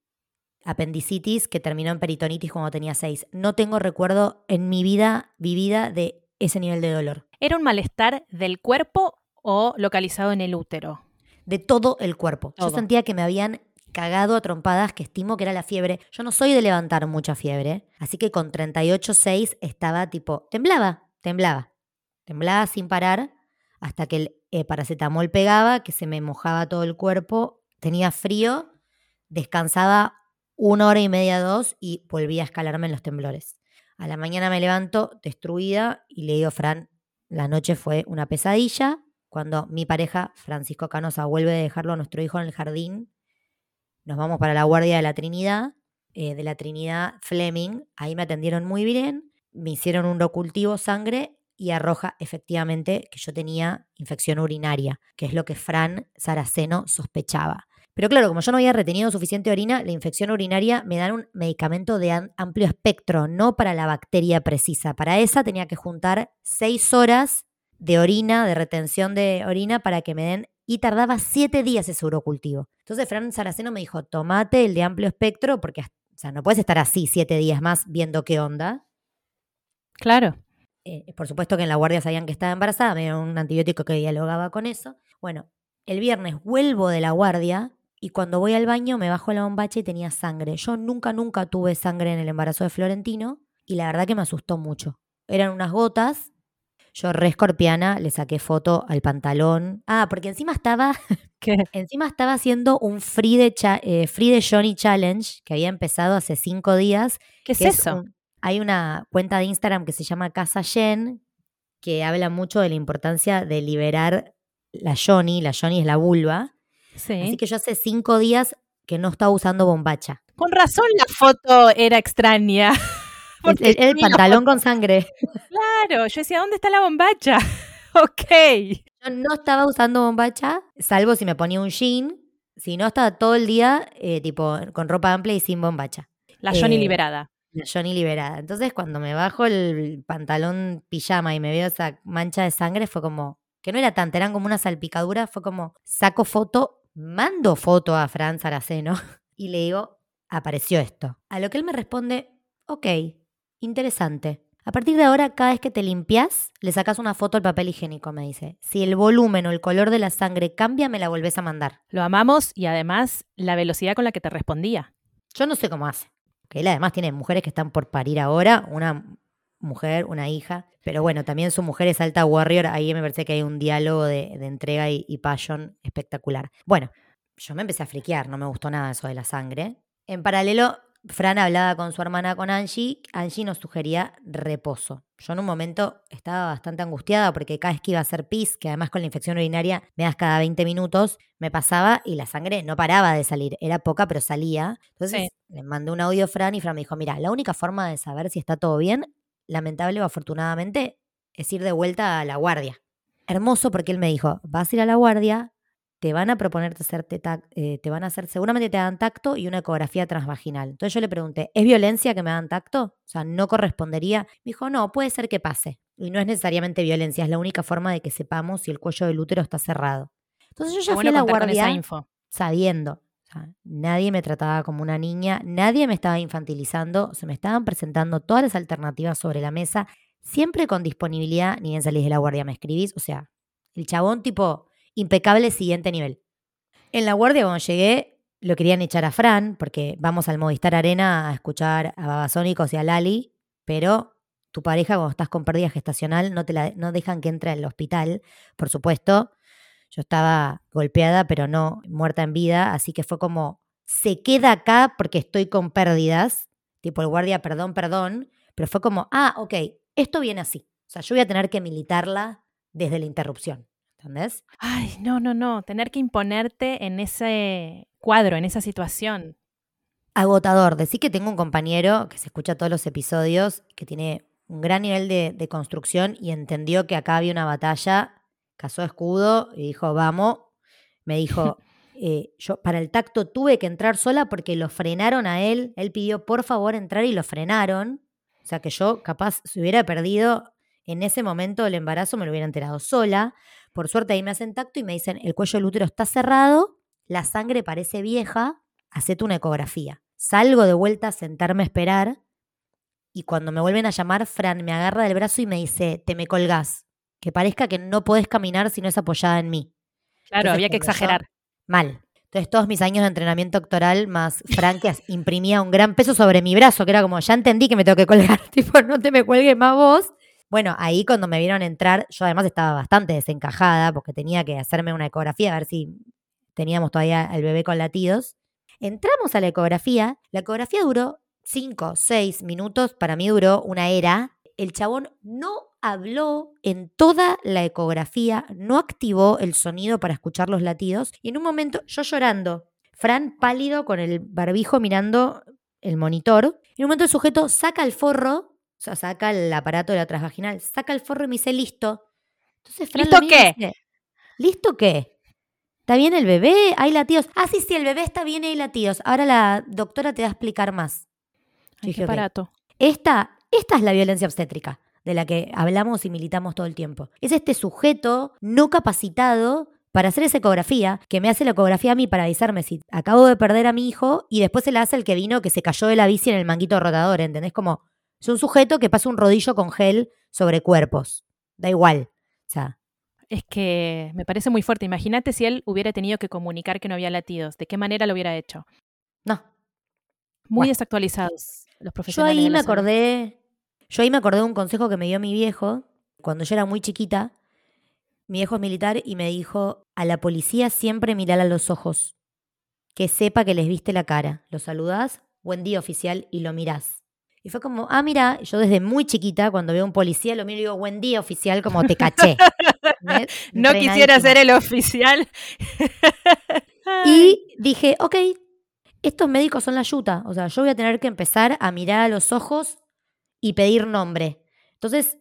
apendicitis que terminó en peritonitis cuando tenía seis. No tengo recuerdo en mi vida vivida de ese nivel de dolor. ¿Era un malestar del cuerpo o localizado en el útero? De todo el cuerpo. Yo sentía que me habían cagado a trompadas, que estimo que era la fiebre. Yo no soy de levantar mucha fiebre, así que con 38.6 estaba tipo, temblaba, temblaba, temblaba sin parar hasta que el eh, paracetamol pegaba, que se me mojaba todo el cuerpo, tenía frío, descansaba una hora y media, dos y volvía a escalarme en los temblores. A la mañana me levanto destruida y le digo Fran, la noche fue una pesadilla, cuando mi pareja, Francisco Canosa, vuelve a dejarlo a nuestro hijo en el jardín, nos vamos para la Guardia de la Trinidad, eh, de la Trinidad Fleming. Ahí me atendieron muy bien, me hicieron un recultivo sangre y arroja efectivamente que yo tenía infección urinaria, que es lo que Fran Saraceno sospechaba. Pero claro, como yo no había retenido suficiente orina, la infección urinaria me dan un medicamento de amplio espectro, no para la bacteria precisa. Para esa tenía que juntar seis horas de orina, de retención de orina para que me den y tardaba siete días ese urocultivo. Entonces Fran Saraceno me dijo, tomate el de amplio espectro porque o sea, no puedes estar así siete días más viendo qué onda. Claro. Eh, por supuesto que en la guardia sabían que estaba embarazada, me dieron un antibiótico que dialogaba con eso. Bueno, el viernes vuelvo de la guardia y cuando voy al baño me bajo la bombacha y tenía sangre. Yo nunca, nunca tuve sangre en el embarazo de Florentino y la verdad que me asustó mucho. Eran unas gotas yo, re escorpiana, le saqué foto al pantalón. Ah, porque encima estaba. ¿Qué? Encima estaba haciendo un free de, eh, free de Johnny Challenge que había empezado hace cinco días. ¿Qué es eso? Hay una cuenta de Instagram que se llama Casa Jen, que habla mucho de la importancia de liberar la Johnny, la Johnny es la vulva. Sí. Así que yo hace cinco días que no estaba usando bombacha. Con razón la foto era extraña. El, el- pantalón con sangre. Claro, yo decía, ¿dónde está la bombacha? ok. Yo no estaba usando bombacha, salvo si me ponía un jean. Si no, estaba todo el día eh, tipo con ropa amplia y sin bombacha. La Johnny Eh, liberada. La Johnny liberada. Entonces, cuando me bajo el pantalón pijama y me veo esa mancha de sangre, fue como, que no era tanta, eran como una salpicadura, fue como, saco foto, mando foto a Fran Saraceno y le digo, apareció esto. A lo que él me responde, ok, interesante. A partir de ahora, cada vez que te limpias, le sacas una foto al papel higiénico, me dice. Si el volumen o el color de la sangre cambia, me la volvés a mandar. Lo amamos y además la velocidad con la que te respondía. Yo no sé cómo hace. Que él además tiene mujeres que están por parir ahora, una mujer, una hija. Pero bueno, también su mujer es alta warrior. Ahí me parece que hay un diálogo de, entrega y, y passion espectacular. Bueno, yo me empecé a friquear, no me gustó nada eso de la sangre. En paralelo, Fran hablaba con su hermana, con Angie. Angie nos sugería reposo. Yo en un momento estaba bastante angustiada porque cada vez que iba a hacer pis, que además con la infección urinaria me das cada 20 minutos, me pasaba y la sangre no paraba de salir. Era poca, pero salía. Entonces Sí. le mandé un audio a Fran y Fran me dijo, mira, la única forma de saber si está todo bien, lamentable o afortunadamente, es ir de vuelta a la guardia. Hermoso porque él me dijo, vas a ir a la guardia, te van a hacerte tac- eh, te van a hacer, seguramente te dan tacto y una ecografía transvaginal. Entonces yo le pregunté, ¿es violencia que me dan tacto? O sea, ¿no correspondería? Me dijo, no, puede ser que pase. Y no es necesariamente violencia, es la única forma de que sepamos si el cuello del útero está cerrado. Entonces yo ya fui a la guardia info. sabiendo. O sea, nadie me trataba como una niña, nadie me estaba infantilizando, se me estaban presentando todas las alternativas sobre la mesa, siempre con disponibilidad, ni bien salís de la guardia me escribís, o sea, el chabón tipo impecable siguiente nivel. En la guardia cuando llegué lo querían echar a Fran, porque vamos al Movistar Arena a escuchar a Babasónicos y a Lali, pero tu pareja cuando estás con pérdida gestacional no te la, no dejan que entre al hospital, por supuesto. Yo estaba golpeada, pero no muerta en vida, así que fue como, se queda acá porque estoy con pérdidas, tipo el guardia, perdón, perdón, pero fue como, ah, ok, esto viene así. O sea, yo voy a tener que militarla desde la interrupción, ¿entendés? Ay, no, no, no. Tener que imponerte en ese cuadro, en esa situación. Agotador. Decir que tengo un compañero que se escucha todos los episodios, que tiene un gran nivel de, de construcción y entendió que acá había una batalla, cazó escudo y dijo, vamos. Me dijo, eh, yo para el tacto tuve que entrar sola porque lo frenaron a él. Él pidió por favor entrar y lo frenaron. O sea que yo capaz si hubiera perdido en ese momento el embarazo me lo hubiera enterado sola. Por suerte ahí me hacen tacto y me dicen, el cuello del útero está cerrado, la sangre parece vieja, hacete una ecografía. Salgo de vuelta a sentarme a esperar y cuando me vuelven a llamar, Fran me agarra del brazo y me dice, te me colgás, que parezca que no podés caminar si no es apoyada en mí. Claro, Entonces, había que yo- exagerar. Mal. Entonces todos mis años de entrenamiento doctoral más Fran que imprimía un gran peso sobre mi brazo, que era como, ya entendí que me tengo que colgar, tipo, no te me cuelgues más vos. Bueno, ahí cuando me vieron entrar, yo además estaba bastante desencajada porque tenía que hacerme una ecografía a ver si teníamos todavía el bebé con latidos. Entramos a la ecografía, la ecografía duró 5, 6 minutos, para mí duró una era. El chabón no habló en toda la ecografía, no activó el sonido para escuchar los latidos y en un momento yo llorando, Fran pálido con el barbijo mirando el monitor, en un momento el sujeto saca el forro, o sea, saca el aparato de la transvaginal, saca el forro y me dice, listo. Entonces Fran ¿Listo qué? dice, ¿Listo qué? ¿Está bien el bebé? ¿Hay latidos? Ah, sí, sí, el bebé está bien y hay latidos. Ahora la doctora te va a explicar más. Ay, Dije, qué ok. barato. Esta, esta es la violencia obstétrica de la que hablamos y militamos todo el tiempo. Es este sujeto no capacitado para hacer esa ecografía, que me hace la ecografía a mí para avisarme si acabo de perder a mi hijo y después se la hace el que vino que se cayó de la bici en el manguito rotador, ¿entendés? Como es un sujeto que pasa un rodillo con gel sobre cuerpos. Da igual. O sea, Es que me parece muy fuerte. Imagínate si él hubiera tenido que comunicar que no había latidos. ¿De qué manera lo hubiera hecho? no. Muy Bueno. desactualizados los Yo profesionales. ahí de la me acordé, yo ahí me acordé de un consejo que me dio mi viejo cuando yo era muy chiquita. Mi viejo es militar y me dijo, a la policía siempre mirar a los ojos, que sepa que les viste la cara. Lo saludás, buen día oficial, y lo mirás. Y fue como, ah, mira, yo desde muy chiquita, cuando veo a un policía, lo miro y digo, buen día, oficial, como te caché. no quisiera ser el oficial. y dije, ok, estos médicos son la yuta. O sea, yo voy a tener que empezar a mirar a los ojos y pedir nombre. Entonces,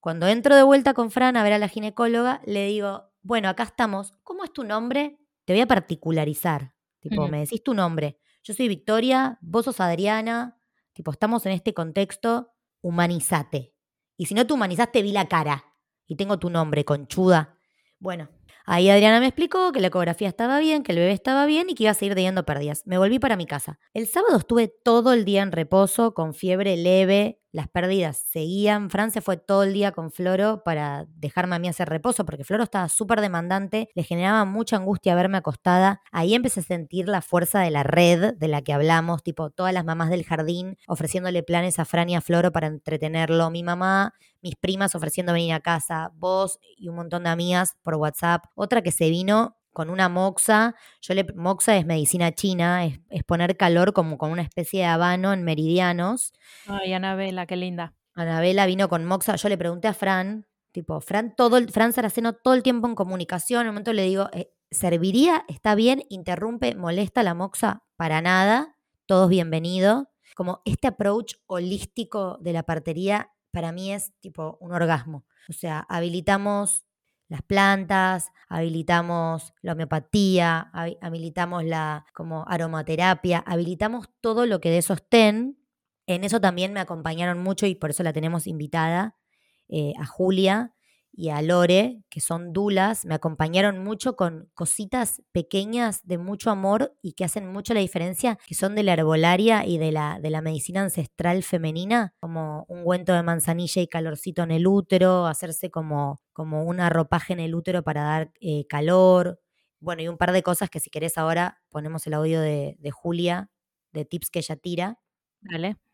cuando entro de vuelta con Fran a ver a la ginecóloga, le digo, bueno, acá estamos. ¿Cómo es tu nombre? Te voy a particularizar. Tipo, me decís tu nombre. Yo soy Victoria, vos sos Adriana. Tipo, estamos en este contexto, humanizate. Y si no te humanizaste, vi la cara. Y tengo tu nombre, conchuda. Bueno, Ahí Adriana me explicó que la ecografía estaba bien, que el bebé estaba bien y que iba a seguir teniendo pérdidas. Me volví para mi casa. El sábado estuve todo el día en reposo, con fiebre leve, las pérdidas seguían. Francia fue todo el día con Floro para dejarme a mí hacer reposo, porque Floro estaba súper demandante, le generaba mucha angustia verme acostada. Ahí empecé a sentir la fuerza de la red de la que hablamos, tipo todas las mamás del jardín ofreciéndole planes a Fran y a Floro para entretenerlo, mi mamá mis primas ofreciendo venir a casa, vos y un montón de amigas por WhatsApp. Otra que se vino con una moxa. Yo le, moxa es medicina china, es, poner calor como con una especie de habano en meridianos. Ay, Anabela, qué linda. Anabela vino con moxa. Yo le pregunté a Fran, tipo, Fran, todo el, Fran Saraceno todo el tiempo en comunicación. En un momento le digo, eh, ¿serviría? ¿Está bien? ¿Interrumpe? ¿Molesta la moxa? Para nada. Todos bienvenidos. Como este approach holístico de la partería para mí es tipo un orgasmo. O sea, habilitamos las plantas, habilitamos la homeopatía, habilitamos la como aromaterapia, habilitamos todo lo que de sostén. En eso también me acompañaron mucho y por eso la tenemos invitada eh, a Julia, y a Lore, que son dulas, me acompañaron mucho con cositas pequeñas de mucho amor y que hacen mucho la diferencia, que son de la herbolaria y de la, de la medicina ancestral femenina, como un guento de manzanilla y calorcito en el útero, hacerse como, como un arropaje en el útero para dar eh, calor. Bueno, y un par de cosas que si querés ahora ponemos el audio de, de Julia, de tips que ella tira. Dale.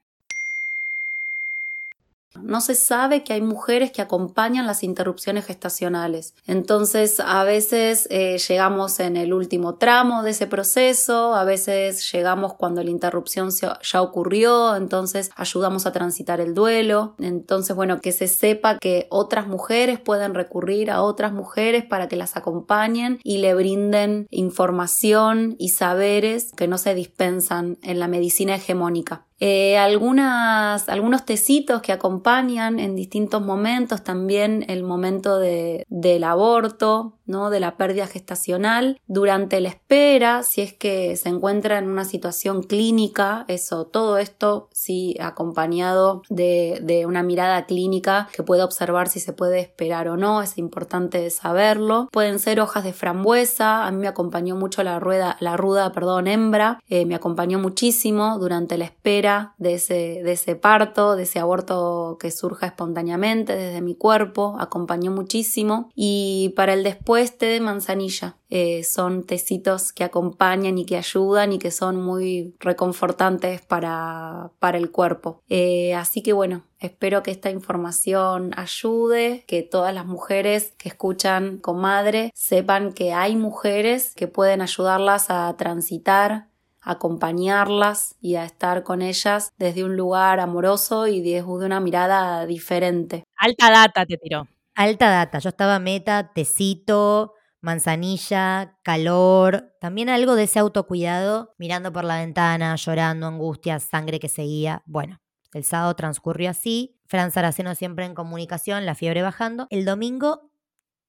No se sabe que hay mujeres que acompañan las interrupciones gestacionales. Entonces, a veces eh, llegamos en el último tramo de ese proceso, a veces llegamos cuando la interrupción ya ocurrió, entonces ayudamos a transitar el duelo. Entonces, bueno, que se sepa que otras mujeres pueden recurrir a otras mujeres para que las acompañen y le brinden información y saberes que no se dispensan en la medicina hegemónica. Eh, algunas, algunos tecitos que acompañan en distintos momentos, también el momento de, del aborto, ¿no? de la pérdida gestacional, durante la espera, si es que se encuentra en una situación clínica, eso, todo esto sí acompañado de, de una mirada clínica que pueda observar si se puede esperar o no, es importante saberlo. Pueden ser hojas de frambuesa, a mí me acompañó mucho la rueda, la ruda, perdón, hembra, eh, me acompañó muchísimo durante la espera de ese, de ese parto, de ese aborto que surja espontáneamente desde mi cuerpo, acompañó muchísimo. Y para el después té de manzanilla. Eh, son tecitos que acompañan y que ayudan y que son muy reconfortantes para, para el cuerpo. Eh, así que bueno, espero que esta información ayude, que todas las mujeres que escuchan comadre sepan que hay mujeres que pueden ayudarlas a transitar acompañarlas y a estar con ellas desde un lugar amoroso y desde una mirada diferente. Alta data te tiró. Alta data. Yo estaba meta, tecito, manzanilla, calor, también algo de ese autocuidado, mirando por la ventana, llorando, angustia, sangre que seguía. Bueno, el sábado transcurrió así. Fran Saraceno siempre en comunicación, la fiebre bajando. El domingo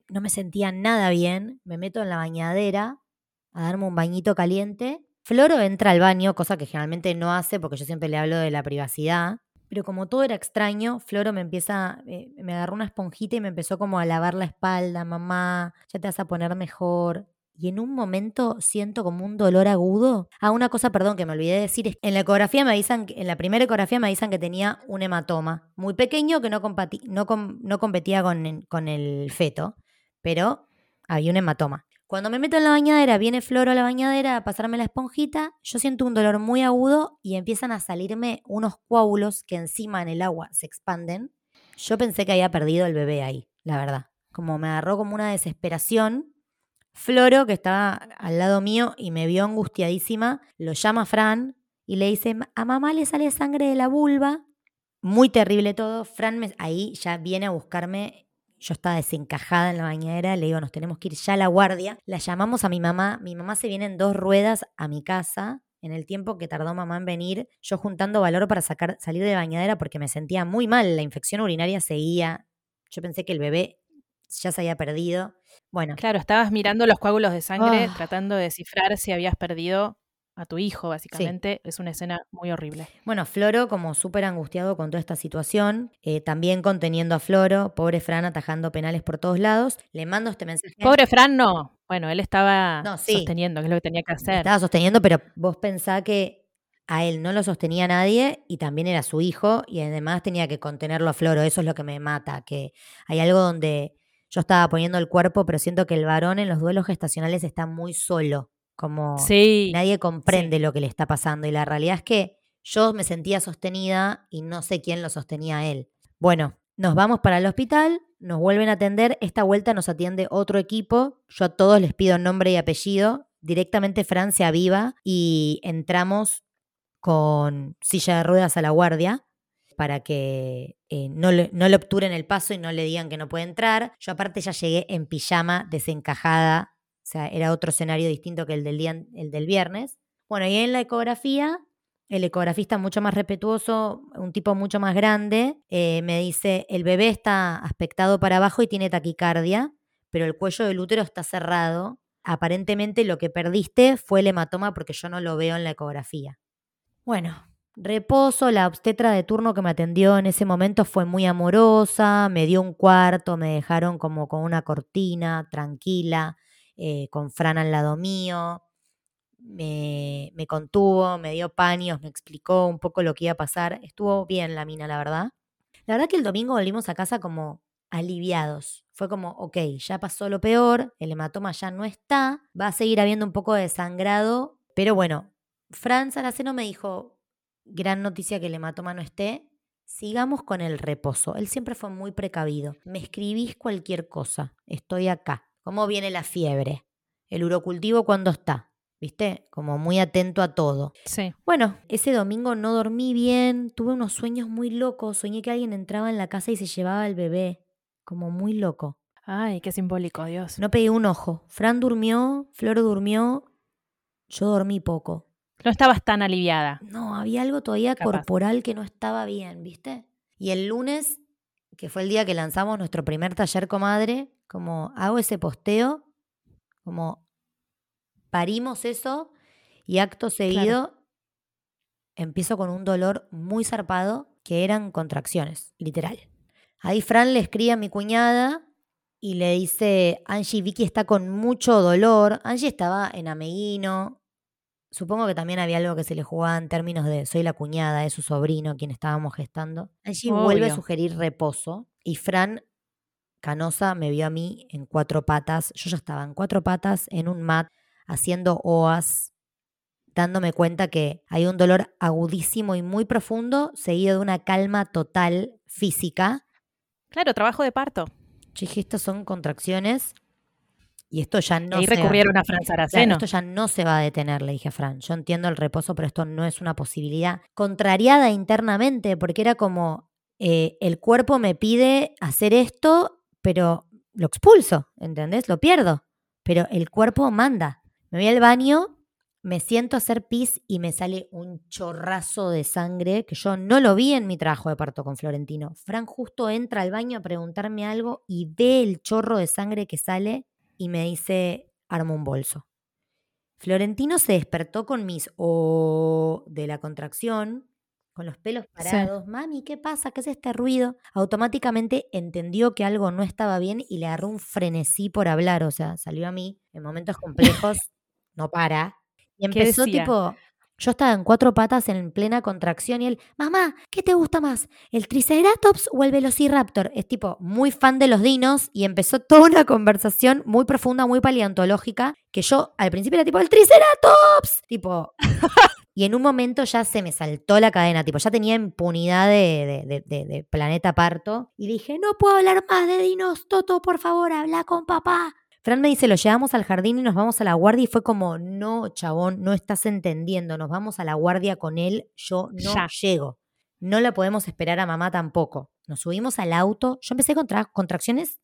no me sentía nada bien. Me meto en la bañadera a darme un bañito caliente Floro entra al baño, cosa que generalmente no hace porque yo siempre le hablo de la privacidad. Pero como todo era extraño, Floro me empieza, eh, me agarró una esponjita y me empezó como a lavar la espalda, mamá, ya te vas a poner mejor. Y en un momento siento como un dolor agudo. Ah, una cosa, perdón, que me olvidé de decir. En la ecografía me avisan, en la primera ecografía me avisan que tenía un hematoma muy pequeño que no, no, competía con, con el feto, pero había un hematoma. Cuando me meto en la bañadera, viene Floro a la bañadera a pasarme la esponjita, yo siento un dolor muy agudo y empiezan a salirme unos coágulos que encima en el agua se expanden. Yo pensé que había perdido el bebé ahí, la verdad. Como me agarró como una desesperación. Floro, que estaba al lado mío y me vio angustiadísima, lo llama Fran y le dice, a mamá le sale sangre de la vulva. muy terrible todo. Fran me- ahí ya viene a buscarme. Yo estaba desencajada en la bañera. Le digo, nos tenemos que ir ya a la guardia. La llamamos a mi mamá. Mi mamá se viene en dos ruedas a mi casa. En el tiempo que tardó mamá en venir, yo juntando valor para sacar, salir de bañadera porque me sentía muy mal. La infección urinaria seguía. Yo pensé que el bebé ya se había perdido. Bueno, Claro, estabas mirando los coágulos de sangre, Ah. tratando de descifrar si habías perdido a tu hijo, básicamente. Es una escena muy horrible. Bueno, Floro como súper angustiado con toda esta situación, eh, también conteniendo a Floro, pobre Fran atajando penales por todos lados, le mando este mensaje. Pobre Fran, no. Bueno, él estaba No, sí. sosteniendo, que es lo que tenía que hacer. Estaba sosteniendo, pero vos pensá que a él no lo sostenía nadie y también era su hijo y además tenía que contenerlo a Floro. Eso es lo que me mata, que hay algo donde yo estaba poniendo el cuerpo, pero siento que el varón en los duelos gestacionales está muy solo, como Sí. nadie comprende lo que le está pasando y la realidad es que yo me sentía sostenida y no sé quién lo sostenía a él. Bueno, nos vamos para el hospital, nos vuelven a atender, esta vuelta nos atiende otro equipo, yo a todos les pido nombre y apellido, directamente Fran se aviva y entramos con silla de ruedas a la guardia para que eh, no, le, no le obturen el paso y no le digan que no puede entrar. Yo aparte ya llegué en pijama, desencajada, o sea, era otro escenario distinto que el del, día, el del viernes. Bueno, y en la ecografía, el ecografista mucho más respetuoso, un tipo mucho más grande, eh, me dice, el bebé está aspectado para abajo y tiene taquicardia, pero el cuello del útero está cerrado. Aparentemente lo que perdiste fue el hematoma porque yo no lo veo en la ecografía. Bueno, reposo, la obstetra de turno que me atendió en ese momento fue muy amorosa, me dio un cuarto, me dejaron como con una cortina, tranquila, eh, con Fran al lado mío, me, me contuvo, me dio paños, me explicó un poco lo que iba a pasar. Estuvo bien la mina, la verdad. La verdad que el domingo volvimos a casa como aliviados. Fue como, ok, ya pasó lo peor, el hematoma ya no está, va a seguir habiendo un poco de sangrado, pero bueno, Fran Saraceno me dijo, gran noticia que el hematoma no esté, sigamos con el reposo. Él siempre fue muy precavido. Me escribís cualquier cosa, estoy acá. ¿Cómo viene la fiebre? El urocultivo cuándo está, ¿viste? Como muy atento a todo. Sí. Bueno, ese domingo no dormí bien, tuve unos sueños muy locos, soñé que alguien entraba en la casa y se llevaba al bebé, como muy loco. Ay, qué simbólico, Dios. No pegué un ojo. Fran durmió, Flor durmió, yo dormí poco. No estabas tan aliviada. No, había algo todavía Capaz. corporal que no estaba bien, ¿viste? Y el lunes, que fue el día que lanzamos nuestro primer taller comadre, como hago ese posteo, como parimos eso y acto seguido empiezo con un dolor muy zarpado que eran contracciones, literal. Ahí Fran le escribe a mi cuñada y le dice, Angie, Vicky está con mucho dolor. Angie estaba en Ameguino. Supongo que también había algo que se le jugaba en términos de soy la cuñada, es su sobrino quien estábamos gestando. Angie vuelve a sugerir reposo y Fran Canosa me vio a mí en cuatro patas. Yo ya estaba en cuatro patas en un mat haciendo OAS, dándome cuenta que hay un dolor agudísimo y muy profundo, seguido de una calma total física. Claro, trabajo de parto. Yo dije, estas son contracciones y esto ya no y va- a Fran Claro, Saraceno. esto ya no se va a detener, le dije a Fran. Yo entiendo el reposo, pero esto no es una posibilidad. Contrariada internamente, porque era como, eh, el cuerpo me pide hacer esto, pero lo expulso, ¿entendés? Lo pierdo. Pero el cuerpo manda. Me voy al baño, me siento a hacer pis y me sale un chorrazo de sangre que yo no lo vi en mi trabajo de parto con Florentino. Fran justo entra al baño a preguntarme algo y ve el chorro de sangre que sale y me dice, arma un bolso. Florentino se despertó con mis o de la contracción, con los pelos Sí. parados. Mami, ¿qué pasa? ¿Qué es este ruido? Automáticamente entendió que algo no estaba bien y le agarró un frenesí por hablar. O sea, salió a mí en momentos complejos, no para. Y ¿Qué empezó tipo, yo estaba en cuatro patas en plena contracción y él, mamá, ¿qué te gusta más? ¿El Triceratops o el Velociraptor? Es tipo muy fan de los dinos y empezó toda una conversación muy profunda, muy paleontológica, que yo al principio era tipo, el Triceratops, tipo... Y en un momento ya se me saltó la cadena, tipo, ya tenía impunidad de, de- de- de- de planeta parto. Y dije, no puedo hablar más de dinos, Toto, por favor, habla con papá. Fran me dice, lo llevamos al jardín y nos vamos a la guardia. Y fue como, no, chabón, no estás entendiendo. Nos vamos a la guardia con él. Yo no Ya. llego. no la podemos esperar a mamá tampoco. Nos subimos al auto. Yo empecé con contracciones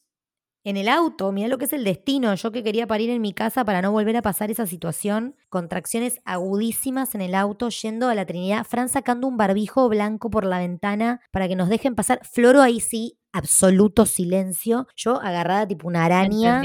en el auto. Mirá lo que es el destino. Yo que quería parir en mi casa para no volver a pasar esa situación. Contracciones agudísimas en el auto yendo a la Trinidad. Fran sacando un barbijo blanco por la ventana para que nos dejen pasar. Floro ahí sí, absoluto silencio. Yo agarrada tipo una araña.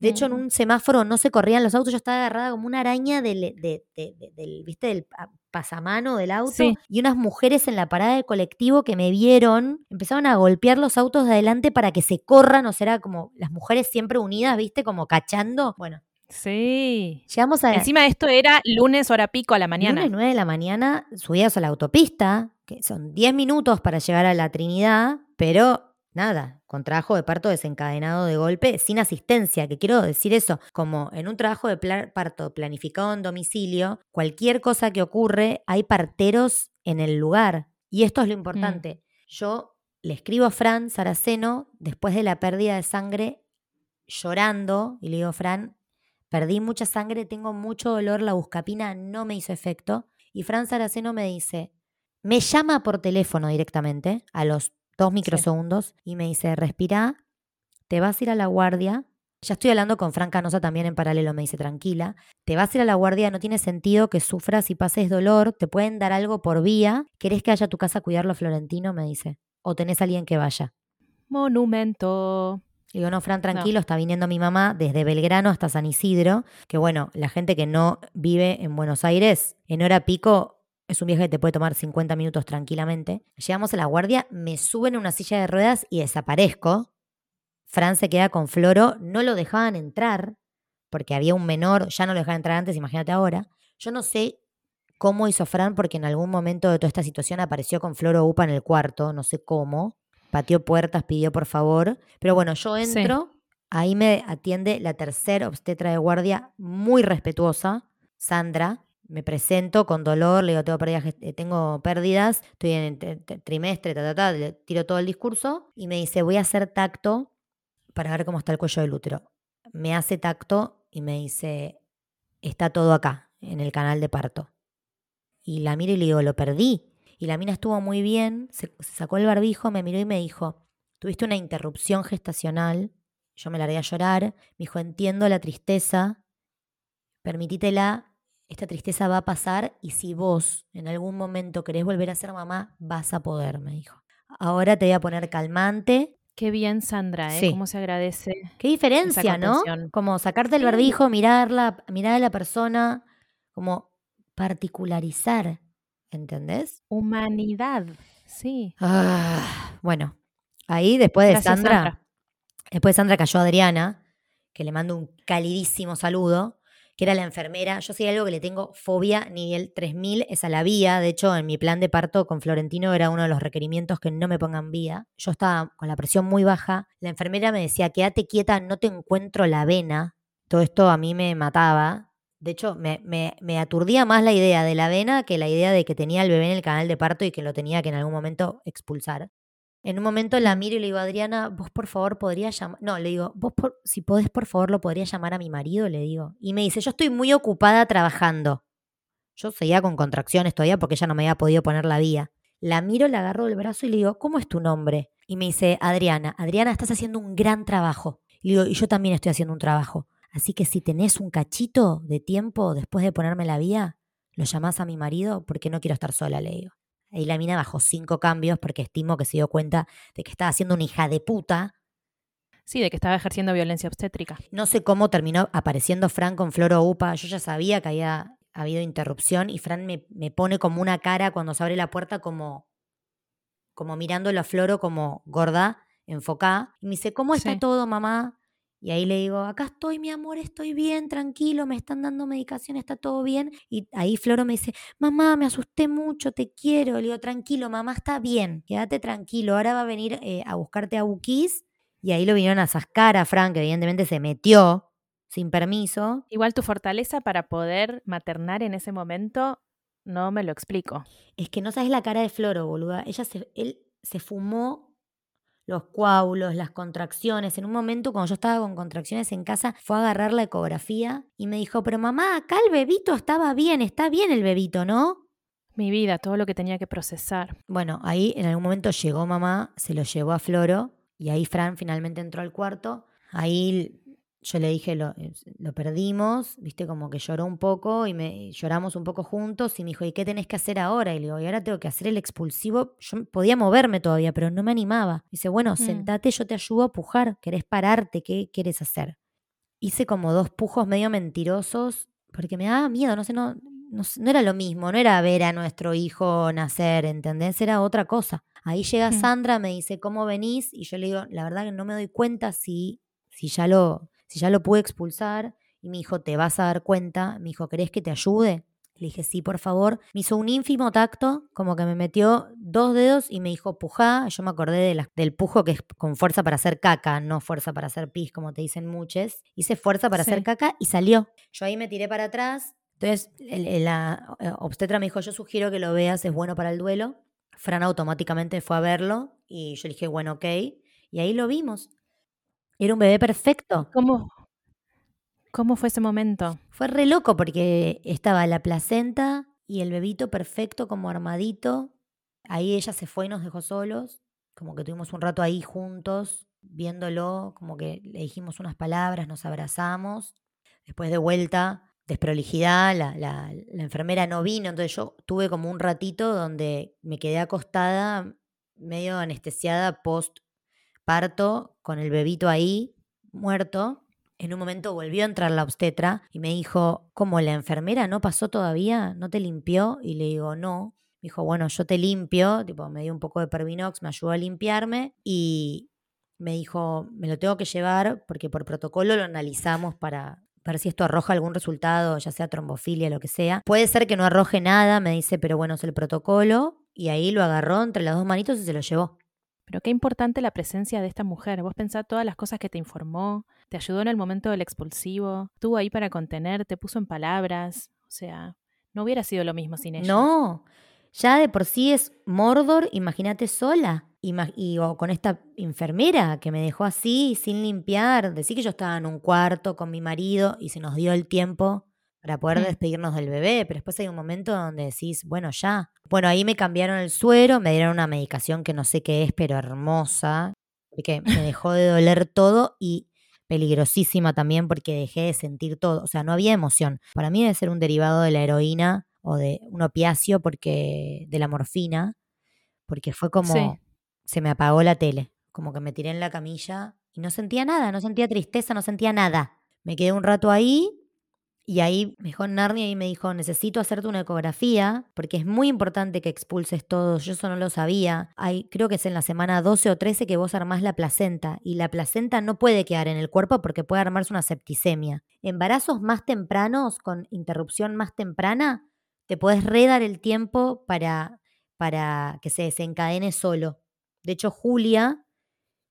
De hecho, en un semáforo no se corrían los autos, yo estaba agarrada como una araña del, del ¿viste? del pasamano del auto. Y unas mujeres en la parada de colectivo que me vieron empezaron a golpear los autos de adelante para que se corran, o sea, como las mujeres siempre unidas, ¿viste? Como cachando. Bueno. Sí. Llegamos a. Encima esto era lunes, hora pico a la mañana. Lunes 9 de la mañana, subidas a la autopista, que son 10 minutos para llegar a la Trinidad, pero nada, con trabajo de parto desencadenado de golpe, sin asistencia, que quiero decir eso, como en un trabajo de parto planificado en domicilio, cualquier cosa que ocurre, hay parteros en el lugar. Y esto es lo mm. importante. Yo le escribo a Fran Saraceno después de la pérdida de sangre, llorando, y le digo, Fran, perdí mucha sangre, tengo mucho dolor, la buscapina no me hizo efecto. Y Fran Saraceno me dice, me llama por teléfono directamente a los dos microsegundos, y me dice, respira, te vas a ir a la guardia. Ya estoy hablando con Fran Canosa también en paralelo, me dice, tranquila, te vas a ir a la guardia, no tiene sentido que sufras y pases dolor, te pueden dar algo por vía, ¿querés que haya a tu casa a cuidarlo Florentino? Me dice, o tenés a alguien que vaya. Monumento. Digo, no, Fran, tranquilo, está viniendo mi mamá desde Belgrano hasta San Isidro, que bueno, la gente que no vive en Buenos Aires, en hora pico, es un viaje que te puede tomar 50 minutos tranquilamente. Llegamos a la guardia, me suben en una silla de ruedas y desaparezco. Fran se queda con Floro, no lo dejaban entrar porque había un menor, ya no lo dejaban entrar antes, imagínate ahora. Yo no sé cómo hizo Fran porque en algún momento de toda esta situación apareció con Floro Upa en el cuarto, no sé cómo. Pateó puertas, pidió por favor. Pero bueno, yo entro, ahí me atiende la tercera obstetra de guardia, muy respetuosa, Sandra, me presento con dolor, le digo, tengo pérdidas, eh, estoy en trimestre, ta, ta, ta, le tiro todo el discurso y me dice, voy a hacer tacto para ver cómo está el cuello del útero. Me hace tacto y me dice, está todo acá, en el canal de parto. Y la miro y le digo, lo perdí. Y la mina estuvo muy bien, se, sacó el barbijo, me miró y me dijo, tuviste una interrupción gestacional. Yo me largué a llorar. Me dijo, entiendo la tristeza, permitítela esta tristeza va a pasar y si vos en algún momento querés volver a ser mamá, vas a poder, me dijo. Ahora te voy a poner calmante. Qué bien, Sandra, ¿eh? Cómo se agradece. Qué diferencia, ¿no? Como sacarte el barbijo, mirarla, mirar a la persona, como particularizar, ¿entendés? Humanidad, sí. Ah, bueno, ahí después de Sandra, después de Sandra cayó Adriana, que le mando un calidísimo saludo que era la enfermera. Yo soy algo que le tengo fobia, nivel 3000 es a la vía. De hecho, en mi plan de parto con Florentino era uno de los requerimientos que no me pongan vía. Yo estaba con la presión muy baja. La enfermera me decía, quédate quieta, no te encuentro la vena. Todo esto a mí me mataba. De hecho, me, me, me, aturdía más la idea de la vena que la idea de que tenía el bebé en el canal de parto y que lo tenía que en algún momento expulsar. En un momento la miro y le digo, Adriana, vos por favor podrías llamar. No, le digo, vos si podés por favor lo podrías llamar a mi marido, le digo. Y me dice, yo estoy muy ocupada trabajando. Yo seguía con contracciones todavía porque ella no me había podido poner la vía. La miro, le agarro el brazo y le digo, ¿cómo es tu nombre? Y me dice, Adriana, Adriana, estás haciendo un gran trabajo. Y digo, y yo también estoy haciendo un trabajo. Así que si tenés un cachito de tiempo después de ponerme la vía, lo llamás a mi marido porque no quiero estar sola, le digo. Ahí la mina bajó cinco cambios porque estimo que se dio cuenta de que estaba haciendo una hija de puta. Sí, de que estaba ejerciendo violencia obstétrica. No sé cómo terminó apareciendo Fran con Floro Upa. Yo ya sabía que había habido interrupción y Fran me, me pone como una cara cuando se abre la puerta como, como mirándolo a Floro como gorda, enfocada. Y me dice, ¿cómo está todo, mamá? Y ahí le digo, acá estoy, mi amor, estoy bien, tranquilo, me están dando medicación, está todo bien. Y ahí Floro me dice, mamá, me asusté mucho, te quiero. Le digo, tranquilo, mamá, está bien, quédate tranquilo. Ahora va a venir eh, a buscarte a Bukis. Y ahí lo vinieron a sascar a Frank, que evidentemente se metió sin permiso. Igual tu fortaleza para poder maternar en ese momento, no me lo explico. Es que no sabes la cara de Floro, boluda. Ella se, él se fumó los coágulos, las contracciones. En un momento, cuando yo estaba con contracciones en casa, fue a agarrar la ecografía y me dijo, pero mamá, acá el bebito estaba bien, está bien el bebito, ¿no? Mi vida, todo lo que tenía que procesar. Bueno, ahí en algún momento llegó mamá, se lo llevó a Floro y ahí Fran finalmente entró al cuarto. Ahí yo le dije, lo, lo, perdimos, viste, como que lloró un poco y me lloramos un poco juntos y me dijo, ¿y qué tenés que hacer ahora? Y le digo, y ahora tengo que hacer el expulsivo. Yo podía moverme todavía, pero no me animaba. Dice, bueno, mm. sentate, yo te ayudo a pujar, querés pararte, ¿qué quieres hacer? Hice como dos pujos medio mentirosos porque me daba miedo, no sé, no, no, no era lo mismo, no era ver a nuestro hijo nacer, ¿entendés? Era otra cosa. Ahí llega. Sandra, me dice, ¿cómo venís? Y yo le digo, la verdad que no me doy cuenta si, si ya lo si ya lo pude expulsar y me dijo, te vas a dar cuenta, me dijo, ¿querés que te ayude? Le dije, sí, por favor. Me hizo un ínfimo tacto, como que me metió dos dedos y me dijo, pujá. Yo me acordé de del pujo que es con fuerza para hacer caca, no fuerza para hacer pis, como te dicen muchos. Hice fuerza para hacer caca y salió. Yo ahí me tiré para atrás. Entonces, la eh, obstetra me dijo, yo sugiero que lo veas, es bueno para el duelo. Fran automáticamente fue a verlo y yo le dije, bueno, ok. Y ahí lo vimos. Era un bebé perfecto. ¿Cómo? ¿Cómo fue ese momento? Fue re loco porque estaba la placenta y el bebito perfecto como armadito. Ahí ella se fue y nos dejó solos. Como que tuvimos un rato ahí juntos, viéndolo, como que le dijimos unas palabras, nos abrazamos. Después de vuelta, desprolijidad, la, la, la enfermera no vino, entonces yo tuve como un ratito donde me quedé acostada, medio anestesiada post parto con el bebito ahí, muerto. En un momento volvió a entrar la obstetra y me dijo, ¿cómo la enfermera no pasó todavía? ¿No te limpió? Y le digo, no. Me dijo, bueno, yo te limpio, tipo, me dio un poco de Pervinox, me ayudó a limpiarme y me dijo, me lo tengo que llevar porque por protocolo lo analizamos para ver si esto arroja algún resultado, ya sea trombofilia, lo que sea. Puede ser que no arroje nada, me dice, pero bueno, es el protocolo. Y ahí lo agarró entre las dos manitos y se lo llevó. Pero qué importante la presencia de esta mujer. Vos pensás todas las cosas que te informó, te ayudó en el momento del expulsivo, estuvo ahí para contener, te puso en palabras. O sea, no hubiera sido lo mismo sin ella. No, ya de por sí es Mordor, imagínate sola. Y, o con esta enfermera que me dejó así, sin limpiar. Decir que yo estaba en un cuarto con mi marido y se nos dio el tiempo para poder mm. despedirnos del bebé, pero después hay un momento donde decís, bueno, ya. Bueno, ahí me cambiaron el suero, me dieron una medicación que no sé qué es, pero hermosa, porque me dejó de doler todo y peligrosísima también porque dejé de sentir todo, o sea, no había emoción. Para mí debe ser un derivado de la heroína o de un opiáceo porque de la morfina, porque fue como se me apagó la tele, como que me tiré en la camilla y no sentía nada, no sentía tristeza, no sentía nada. Me quedé un rato ahí y ahí me dijo Narnia y me dijo, necesito hacerte una ecografía porque es muy importante que expulses todo. Yo eso no lo sabía. Hay, creo que es en la semana 12 o 13 que vos armás la placenta y la placenta no puede quedar en el cuerpo porque puede armarse una septicemia. Embarazos más tempranos, con interrupción más temprana, te puedes redar el tiempo para, para que se desencadene solo. De hecho, Julia,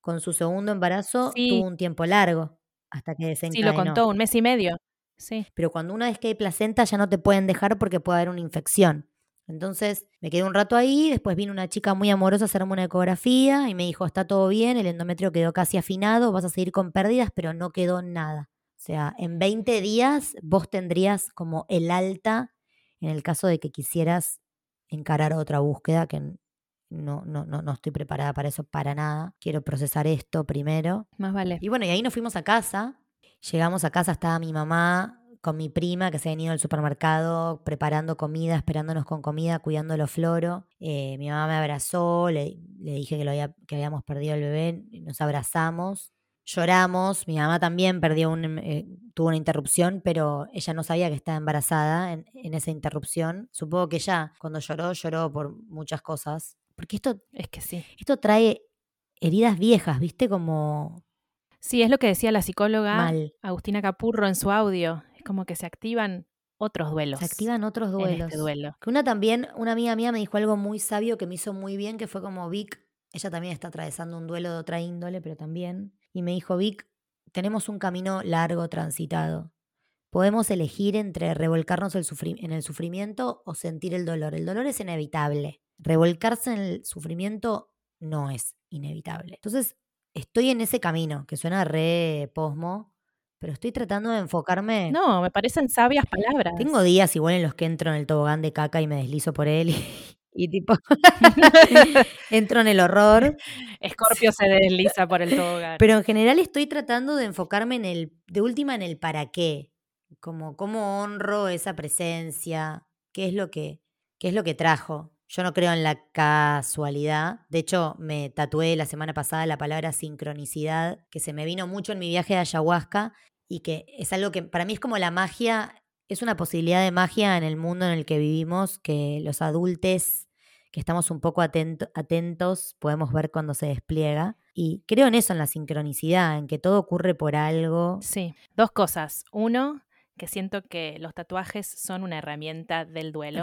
con su segundo embarazo, tuvo un tiempo largo hasta que desencadenó. Sí, lo contó, un mes y medio. Pero cuando una vez que hay placenta ya no te pueden dejar porque puede haber una infección. Entonces me quedé un rato ahí, después vino una chica muy amorosa a hacerme una ecografía y me dijo, está todo bien, el endometrio quedó casi afinado, vas a seguir con pérdidas, pero no quedó nada. O sea, en 20 días vos tendrías como el alta en el caso de que quisieras encarar otra búsqueda, que no, no, no, no estoy preparada para eso para nada. Quiero procesar esto primero. Más vale. Y bueno, y ahí nos fuimos a casa Llegamos a casa, estaba mi mamá con mi prima que se ha venido al supermercado preparando comida, esperándonos con comida, cuidando los floro. Eh, mi mamá me abrazó, le, dije que, lo había, que habíamos perdido el bebé, nos abrazamos, lloramos. Mi mamá también perdió un, eh, tuvo una interrupción, pero ella no sabía que estaba embarazada en, en esa interrupción. Supongo que ya cuando lloró, lloró por muchas cosas. Porque esto, es que sí. Esto trae heridas viejas, ¿viste? Como Sí, es lo que decía la psicóloga Agustina Capurro en su audio. Es como que se activan otros duelos. Se activan otros este duelos. duelo. Que una también, una amiga mía me dijo algo muy sabio que me hizo muy bien, que fue como Vic, ella también está atravesando un duelo de otra índole, pero también. Y me dijo, Vic, tenemos un camino largo transitado. Podemos elegir entre revolcarnos en el sufrimiento o sentir el dolor. El dolor es inevitable. Revolcarse en el sufrimiento no es inevitable. Entonces, estoy en ese camino, que suena re posmo, pero estoy tratando de enfocarme. No, me parecen sabias palabras. Tengo días igual en los que entro en el tobogán de caca y me deslizo por él y, y tipo entro en el horror. Escorpio se desliza por el tobogán. Pero en general estoy tratando de enfocarme en el, de última en el para qué, como cómo honro esa presencia, qué es lo que, qué es lo que trajo. Yo no creo en la casualidad. De hecho, me tatué la semana pasada la palabra sincronicidad, que se me vino mucho en mi viaje de ayahuasca y que es algo que para mí es como la magia, es una posibilidad de magia en el mundo en el que vivimos, que los adultos que estamos un poco atentos podemos ver cuando se despliega. Y creo en eso, en la sincronicidad, en que todo ocurre por algo. Sí, dos cosas. Uno, que siento que los tatuajes son una herramienta del duelo.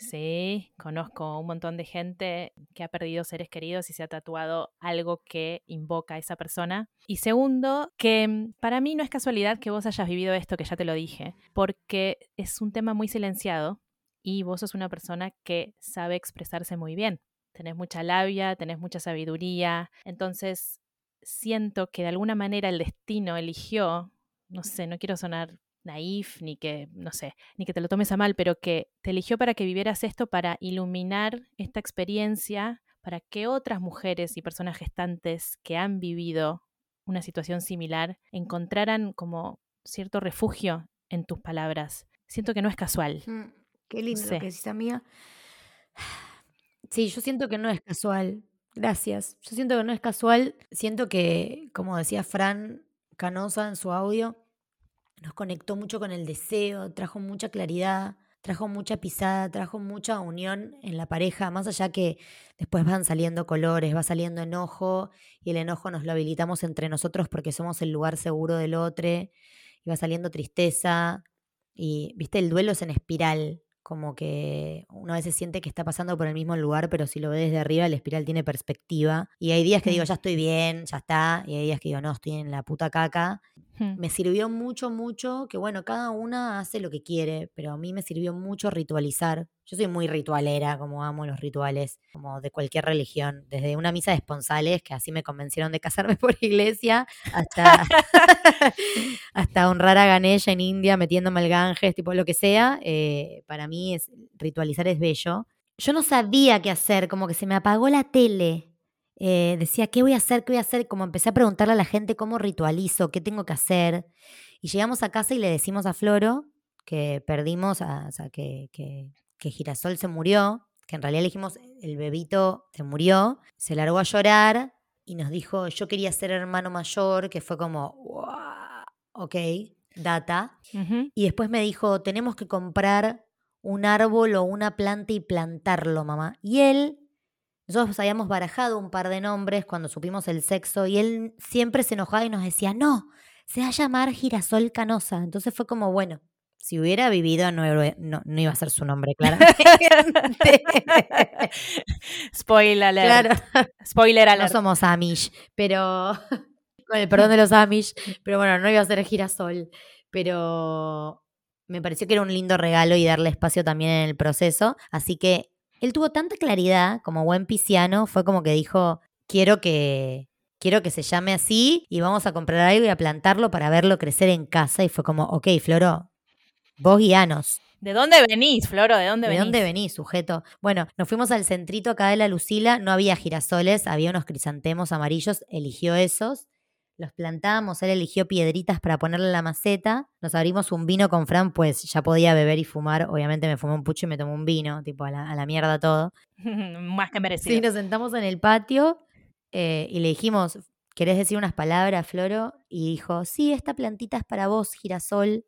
Sí, conozco un montón de gente que ha perdido seres queridos y se ha tatuado algo que invoca a esa persona. Y segundo, que mm, para mí no es casualidad que vos hayas vivido esto, que ya te lo dije, porque es un tema muy silenciado y vos sos una persona que sabe expresarse muy bien. Tenés mucha labia, tenés mucha sabiduría, entonces siento que de alguna manera el destino eligió, no sé, no quiero sonar naif, ni que, no sé, ni que te lo tomes a mal, pero que te eligió para que vivieras esto, para iluminar esta experiencia, para que otras mujeres y personas gestantes que han vivido una situación similar encontraran como cierto refugio en tus palabras. Siento que no es casual. Mm, qué lindo lo que decís, amiga. Sí, yo siento que no es casual. Gracias. Yo siento que no es casual. Siento que, como decía Fran Canosa en su audio, nos conectó mucho con el deseo, trajo mucha claridad, trajo mucha pisada, trajo mucha unión en la pareja, más allá que después van saliendo colores, va saliendo enojo y el enojo nos lo habilitamos entre nosotros porque somos el lugar seguro del otro y va saliendo tristeza y, viste, el duelo es en espiral, como que uno a veces siente que está pasando por el mismo lugar, pero si lo ve desde arriba, el espiral tiene perspectiva. Y hay días que digo, ya estoy bien, ya está, y hay días que digo, no, estoy en la puta caca. Me sirvió mucho, mucho, que bueno, cada una hace lo que quiere, pero a mí me sirvió mucho ritualizar. Yo soy muy ritualera, como amo los rituales, como de cualquier religión, desde una misa de esponsales, que así me convencieron de casarme por iglesia, hasta, hasta honrar a Ganesha en India, metiéndome el Ganges, tipo lo que sea. Eh, para mí es, ritualizar es bello. Yo no sabía qué hacer, como que se me apagó la tele eh, decía, ¿qué voy a hacer? ¿Qué voy a hacer? Como empecé a preguntarle a la gente cómo ritualizo, qué tengo que hacer. Y llegamos a casa y le decimos a Floro que perdimos, o sea, que, que, Girasol se murió, que en realidad le dijimos, el bebito se murió, se largó a llorar y nos dijo, yo quería ser hermano mayor, que fue como, wow, ok, data. Y después me dijo, tenemos que comprar un árbol o una planta y plantarlo, mamá. Y él nosotros habíamos barajado un par de nombres cuando supimos el sexo y él siempre se enojaba y nos decía, no, se va a llamar Girasol Canosa. Entonces fue como, bueno, si hubiera vivido no, no, iba a ser su nombre, claramente. Spoiler alert. Spoiler alert. No somos Amish, pero con el perdón de los Amish, pero bueno, no iba a ser Girasol. Pero me pareció que era un lindo regalo y darle espacio también en el proceso. Así que él tuvo tanta claridad como buen pisciano, fue como que dijo, quiero que, quiero que se llame así y vamos a comprar algo y a plantarlo para verlo crecer en casa. Y fue como, ok, Floro, vos guianos. ¿De dónde venís, Floro? ¿De dónde venís? ¿De dónde venís, sujeto? Bueno, nos fuimos al centrito acá de la Lucila, no había girasoles, había unos crisantemos amarillos, eligió esos los plantamos, él eligió piedritas para ponerle la maceta, nos abrimos un vino con Fran, pues ya podía beber y fumar, obviamente me fumé un pucho y me tomé un vino, tipo a la, mierda todo. Más que merecido. Sí, nos sentamos en el patio eh, y le dijimos, ¿querés decir unas palabras, Floro? Y dijo, sí, esta plantita es para vos, girasol,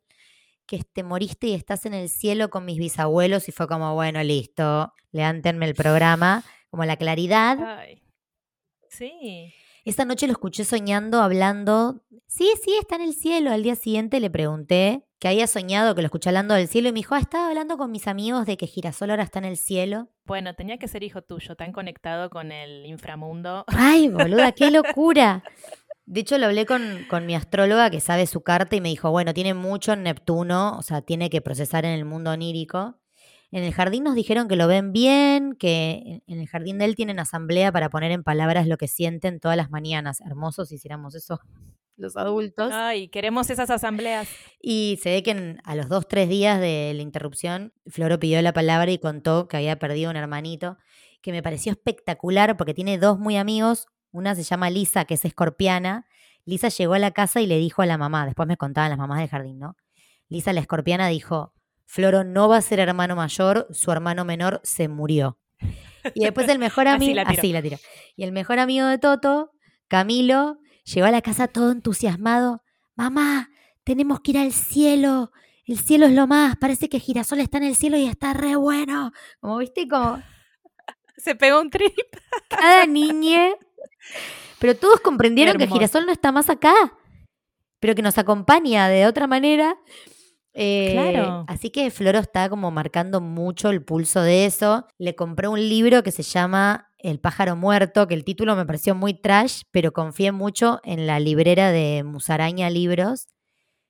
que te moriste y estás en el cielo con mis bisabuelos y fue como, bueno, listo, levántenme el programa, como la claridad. Ay. Sí. Esa noche lo escuché soñando, hablando. Sí, sí, está en el cielo. Al día siguiente le pregunté que había soñado, que lo escuché hablando del cielo y me dijo, ah, estaba hablando con mis amigos de que Girasol ahora está en el cielo. Bueno, tenía que ser hijo tuyo, tan conectado con el inframundo. Ay, boluda, qué locura. De hecho, lo hablé con, con, mi astróloga que sabe su carta y me dijo, bueno, tiene mucho en Neptuno, o sea, tiene que procesar en el mundo onírico. En el jardín nos dijeron que lo ven bien, que en el jardín de él tienen asamblea para poner en palabras lo que sienten todas las mañanas. Hermosos si hiciéramos eso los adultos. Ay, queremos esas asambleas. Y se ve que a los dos, tres días de la interrupción, Floro pidió la palabra y contó que había perdido un hermanito, que me pareció espectacular porque tiene dos muy amigos. Una se llama Lisa, que es escorpiana. Lisa llegó a la casa y le dijo a la mamá, después me contaban las mamás del jardín, ¿no? Lisa, la escorpiana, dijo, Floro no va a ser hermano mayor, su hermano menor se murió. Y después el mejor amigo, así la tiró. Y el mejor amigo de Toto, Camilo, llegó a la casa todo entusiasmado. Mamá, tenemos que ir al cielo. El cielo es lo más. Parece que Girasol está en el cielo y está re bueno. Como viste, como. Se pegó un trip. Cada niña. Pero todos comprendieron que Girasol no está más acá. Pero que nos acompaña de otra manera. Eh, claro. Así que Floro está como marcando mucho el pulso de eso. Le compré un libro que se llama El pájaro muerto, que el título me pareció muy trash, pero confié mucho en la librera de Musaraña Libros,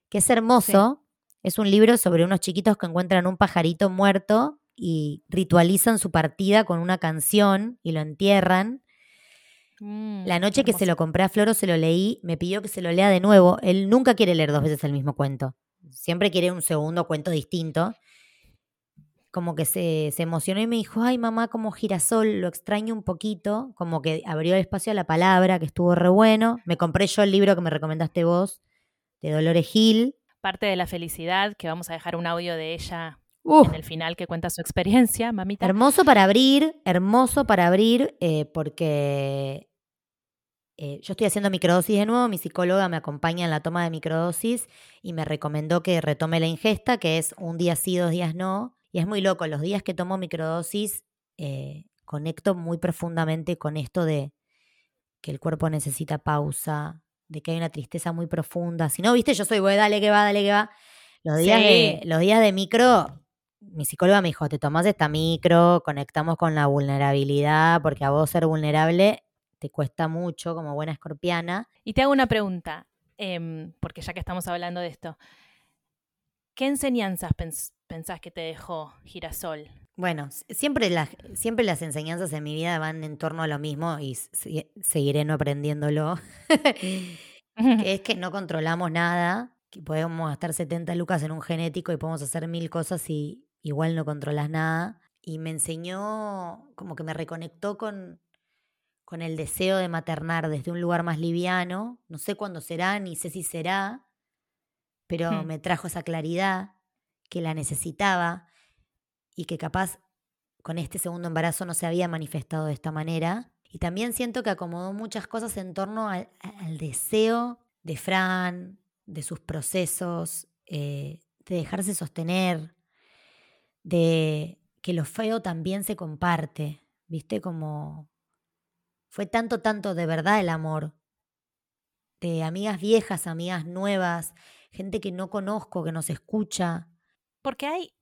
que es hermoso. Es un libro sobre unos chiquitos que encuentran un pajarito muerto y ritualizan su partida con una canción y lo entierran. Mm, la noche que se lo compré a Floro se lo leí, me pidió que se lo lea de nuevo. Él nunca quiere leer dos veces el mismo cuento siempre quiere un segundo cuento distinto. Como que se, emocionó y me dijo, ay mamá, como girasol, lo extraño un poquito. Como que abrió el espacio a la palabra, que estuvo re bueno. Me compré yo el libro que me recomendaste vos, de Dolores Gil. Parte de la felicidad, que vamos a dejar un audio de ella en el final que cuenta su experiencia, mamita. Hermoso para abrir, hermoso para abrir, eh, porque eh, yo estoy haciendo microdosis de nuevo, mi psicóloga me acompaña en la toma de microdosis y me recomendó que retome la ingesta, que es un día sí, dos días no. Y es muy loco, los días que tomo microdosis eh, conecto muy profundamente con esto de que el cuerpo necesita pausa, de que hay una tristeza muy profunda. Si no, viste, yo soy, voy, dale que va, dale que va. Los días, de, los días de micro, mi psicóloga me dijo, te tomas esta micro, conectamos con la vulnerabilidad, porque a vos ser vulnerable te cuesta mucho como buena escorpiana. Y te hago una pregunta, em, porque ya que estamos hablando de esto, ¿qué enseñanzas pensás que te dejó Girasol? Bueno, siempre las, siempre las enseñanzas en mi vida van en torno a lo mismo y seguiré no aprendiéndolo. es que no controlamos nada, que podemos gastar 70 lucas en un genético y podemos hacer mil cosas y igual no controlas nada. Y me enseñó, como que me reconectó con, con el deseo de maternar desde un lugar más liviano. No sé cuándo será, ni sé si será, pero hmm. me trajo esa claridad que la necesitaba y que capaz con este segundo embarazo no se había manifestado de esta manera. Y también siento que acomodó muchas cosas en torno al, deseo de Fran, de sus procesos, eh, de dejarse sostener, de que lo feo también se comparte, ¿viste? Como fue tanto, tanto de verdad el amor. De amigas viejas, amigas nuevas, gente que no conozco, que nos escucha. Porque hay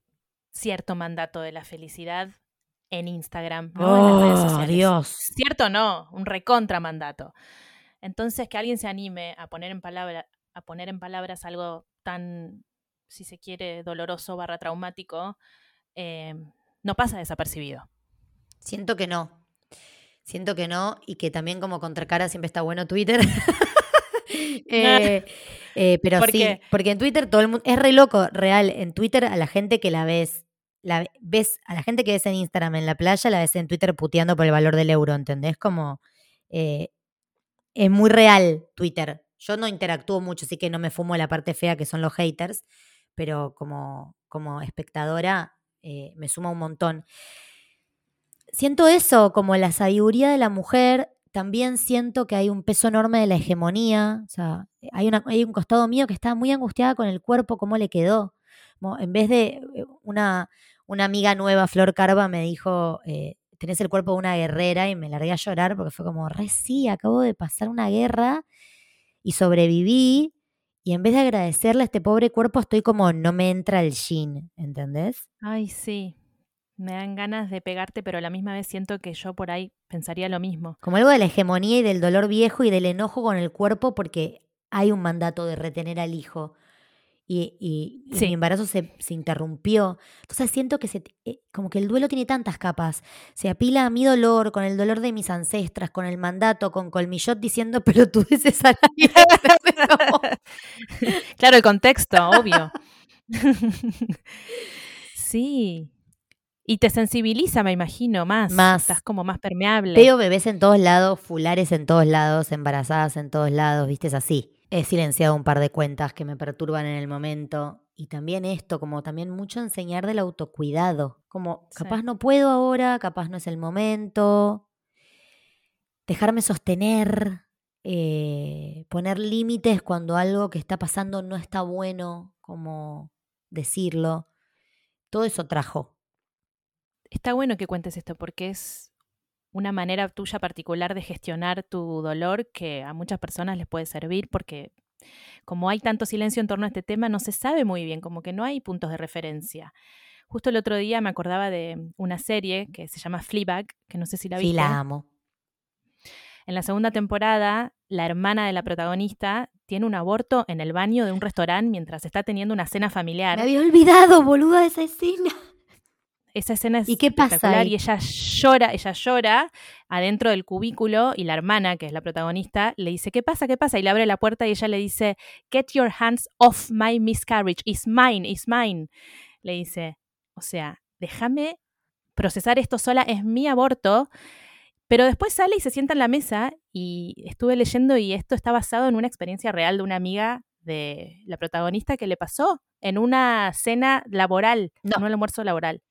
cierto mandato de la felicidad en Instagram, Oh, Dios. Cierto no, un recontra mandato. Entonces, que alguien se anime a poner en, palabra, a poner en palabras algo tan, si se quiere, doloroso barra traumático, eh, no pasa desapercibido. Siento que no. Siento que no, y que también como contracara siempre está bueno Twitter. Eh, eh, pero sí, porque en Twitter todo el mundo, es re loco, real, en Twitter a la gente que la ves, la ves, a la gente que ves en Instagram en la playa, la ves en Twitter puteando por el valor del euro, ¿entendés? Como, eh, es muy real Twitter. Yo no interactúo mucho, así que no me fumo la parte fea que son los haters, pero como, como espectadora me suma un montón siento eso, como la sabiduría de la mujer, también siento que hay un peso enorme de la hegemonía, o sea, hay, una, hay un costado mío que está muy angustiada con el cuerpo, cómo le quedó. en vez de eh, una, una amiga nueva, Flor Carva, me dijo, eh, tenés el cuerpo de una guerrera y me largué a llorar porque fue como, re sí, acabo de pasar una guerra y sobreviví. Y en vez de agradecerle a este pobre cuerpo, estoy como, no me entra el jean, ¿entendés? Ay, sí. Me dan ganas de pegarte, pero a la misma vez siento que yo por ahí pensaría lo mismo. Como algo de la hegemonía y del dolor viejo y del enojo con el cuerpo porque hay un mandato de retener al hijo. y, mi embarazo se, interrumpió. Entonces siento que se, eh, como que el duelo tiene tantas capas. Se apila a mi dolor con el dolor de mis ancestras, con el mandato, con Colmillot diciendo, pero tú dices a Claro, el contexto, obvio. sí. Y te sensibiliza, me imagino, más. Más. Estás como más permeable. Veo bebés en todos lados, fulares en todos lados, embarazadas en todos lados, viste, es así. He silenciado un par de cuentas que me perturban en el momento. Y también esto, como también mucho enseñar del autocuidado. Como capaz no puedo ahora, capaz no es el momento. Dejarme sostener, eh, poner límites cuando algo que está pasando no está bueno, como decirlo. Todo eso trajo. Está bueno que cuentes esto porque es una manera tuya particular de gestionar tu dolor que a muchas personas les puede servir porque como hay tanto silencio en torno a este tema, no se sabe muy bien, como que no hay puntos de referencia. Justo el otro día me acordaba de una serie que se llama Fleabag, que no sé si la viste. Sí, la amo. En la segunda temporada, la hermana de la protagonista tiene un aborto en el baño de un restaurante mientras está teniendo una cena familiar. Me había olvidado, boluda, esa escena. Esa escena es ¿Y qué pasa y ella llora, ella llora adentro del cubículo y la hermana, que es la protagonista, le dice, ¿qué pasa? ¿Qué pasa? Y le abre la puerta y ella le dice, Get your hands off my miscarriage, it's mine, it's mine. Le dice, o sea, déjame procesar esto sola, es mi aborto. Pero después sale y se sienta en la mesa y estuve leyendo y esto está basado en una experiencia real de una amiga de la protagonista que le pasó en una cena laboral, no. en un almuerzo laboral.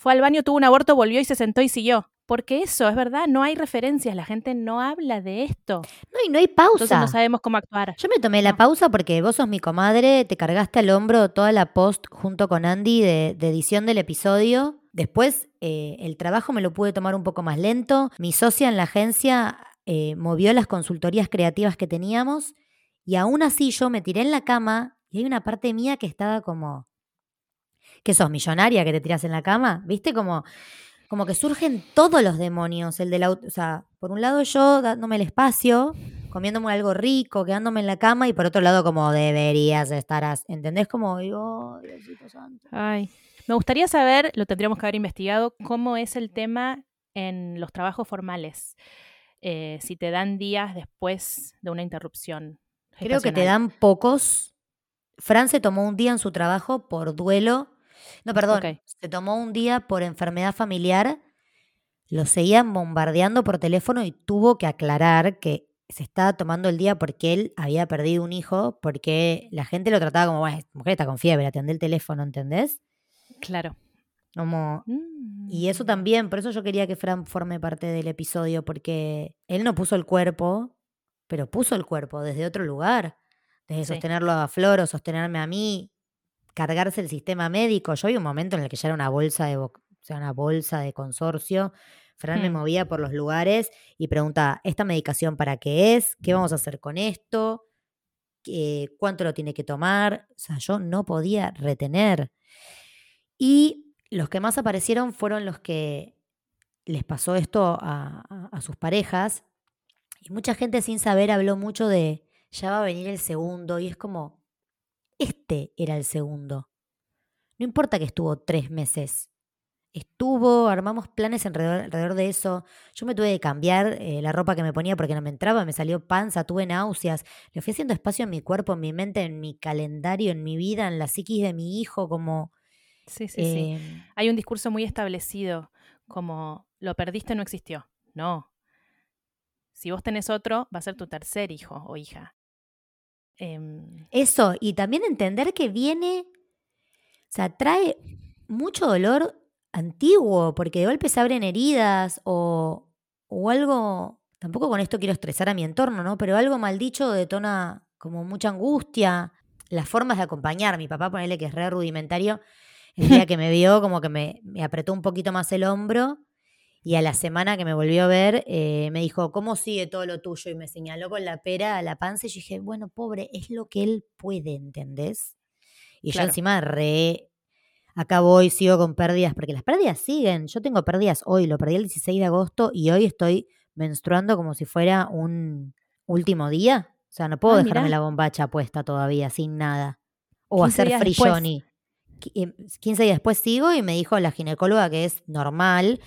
Fue al baño, tuvo un aborto, volvió y se sentó y siguió. Porque eso, es verdad, no hay referencias, la gente no habla de esto. No, y no hay pausa. Entonces no sabemos cómo actuar. Yo me tomé la pausa porque vos sos mi comadre, te cargaste al hombro toda la post junto con Andy de, edición del episodio. Después eh, el trabajo me lo pude tomar un poco más lento. Mi socia en la agencia eh, movió las consultorías creativas que teníamos y aún así yo me tiré en la cama y hay una parte mía que estaba como, que sos millonaria, que te tiras en la cama, ¿viste? Como, como que surgen todos los demonios. El de la, o sea, por un lado yo dándome el espacio, comiéndome algo rico, quedándome en la cama, y por otro lado como deberías estar, ¿entendés? Como digo, Diosito Santo. Ay, me gustaría saber, lo tendríamos que haber investigado, cómo es el tema en los trabajos formales. Eh, si te dan días después de una interrupción. Creo que te dan pocos. Fran se tomó un día en su trabajo por duelo no, perdón. Se tomó un día por enfermedad familiar. Lo seguían bombardeando por teléfono y tuvo que aclarar que se estaba tomando el día porque él había perdido un hijo, porque la gente lo trataba como, bueno, mujer está con fiebre, atende el teléfono, ¿entendés? Claro. Como, Y eso mm. también, por eso yo quería que Fran forme parte del episodio, porque él no puso el cuerpo, pero puso el cuerpo desde otro lugar, desde sostenerlo a Flor o sostenerme a mí, cargarse el sistema médico. Yo había un momento en el que ya era una bolsa de, o sea, una bolsa de consorcio. Fran me hmm. movía por los lugares y preguntaba, ¿esta medicación para qué es? ¿Qué vamos a hacer con esto? ¿Cuánto lo tiene que tomar? O sea, yo no podía retener. Y los que más aparecieron fueron los que les pasó esto a, a sus parejas. Y mucha gente sin saber habló mucho de, ya va a venir el segundo. Y es como, este era el segundo. No importa que estuvo tres meses. Estuvo, armamos planes alrededor, de eso. Yo me tuve que cambiar eh, la ropa que me ponía porque no me entraba, me salió panza, tuve náuseas. Le fui haciendo espacio en mi cuerpo, en mi mente, en mi calendario, en mi vida, en la psiquis de mi hijo, como... Sí, sí, sí. Em, Hay un discurso muy establecido, como lo perdiste, no existió. No. Si vos tenés otro, va a ser tu tercer hijo o hija. Em, Eso, y también entender que viene, o sea, trae mucho dolor antiguo, porque de golpe se abren heridas o, o algo, tampoco con esto quiero estresar a mi entorno, ¿no? Pero algo mal dicho detona como mucha angustia. Las formas de acompañar, mi papá, ponele que es re rudimentario, el día que me vio como que me, me apretó un poquito más el hombro y a la semana que me volvió a ver, eh, me dijo, ¿cómo sigue todo lo tuyo? Y me señaló con la pera a la panza y yo dije, bueno, pobre, es lo que él puede, ¿entendés? Y yo encima re... Acá voy, sigo con pérdidas, porque las pérdidas siguen. Yo tengo pérdidas hoy, lo perdí el 16 de agosto y hoy estoy menstruando como si fuera un último día. O sea, no puedo ah, dejarme la bombacha puesta todavía, sin nada. o 15 hacer free. Johnny. Qui- eh, 15 días después sigo y me dijo la ginecóloga que es normal.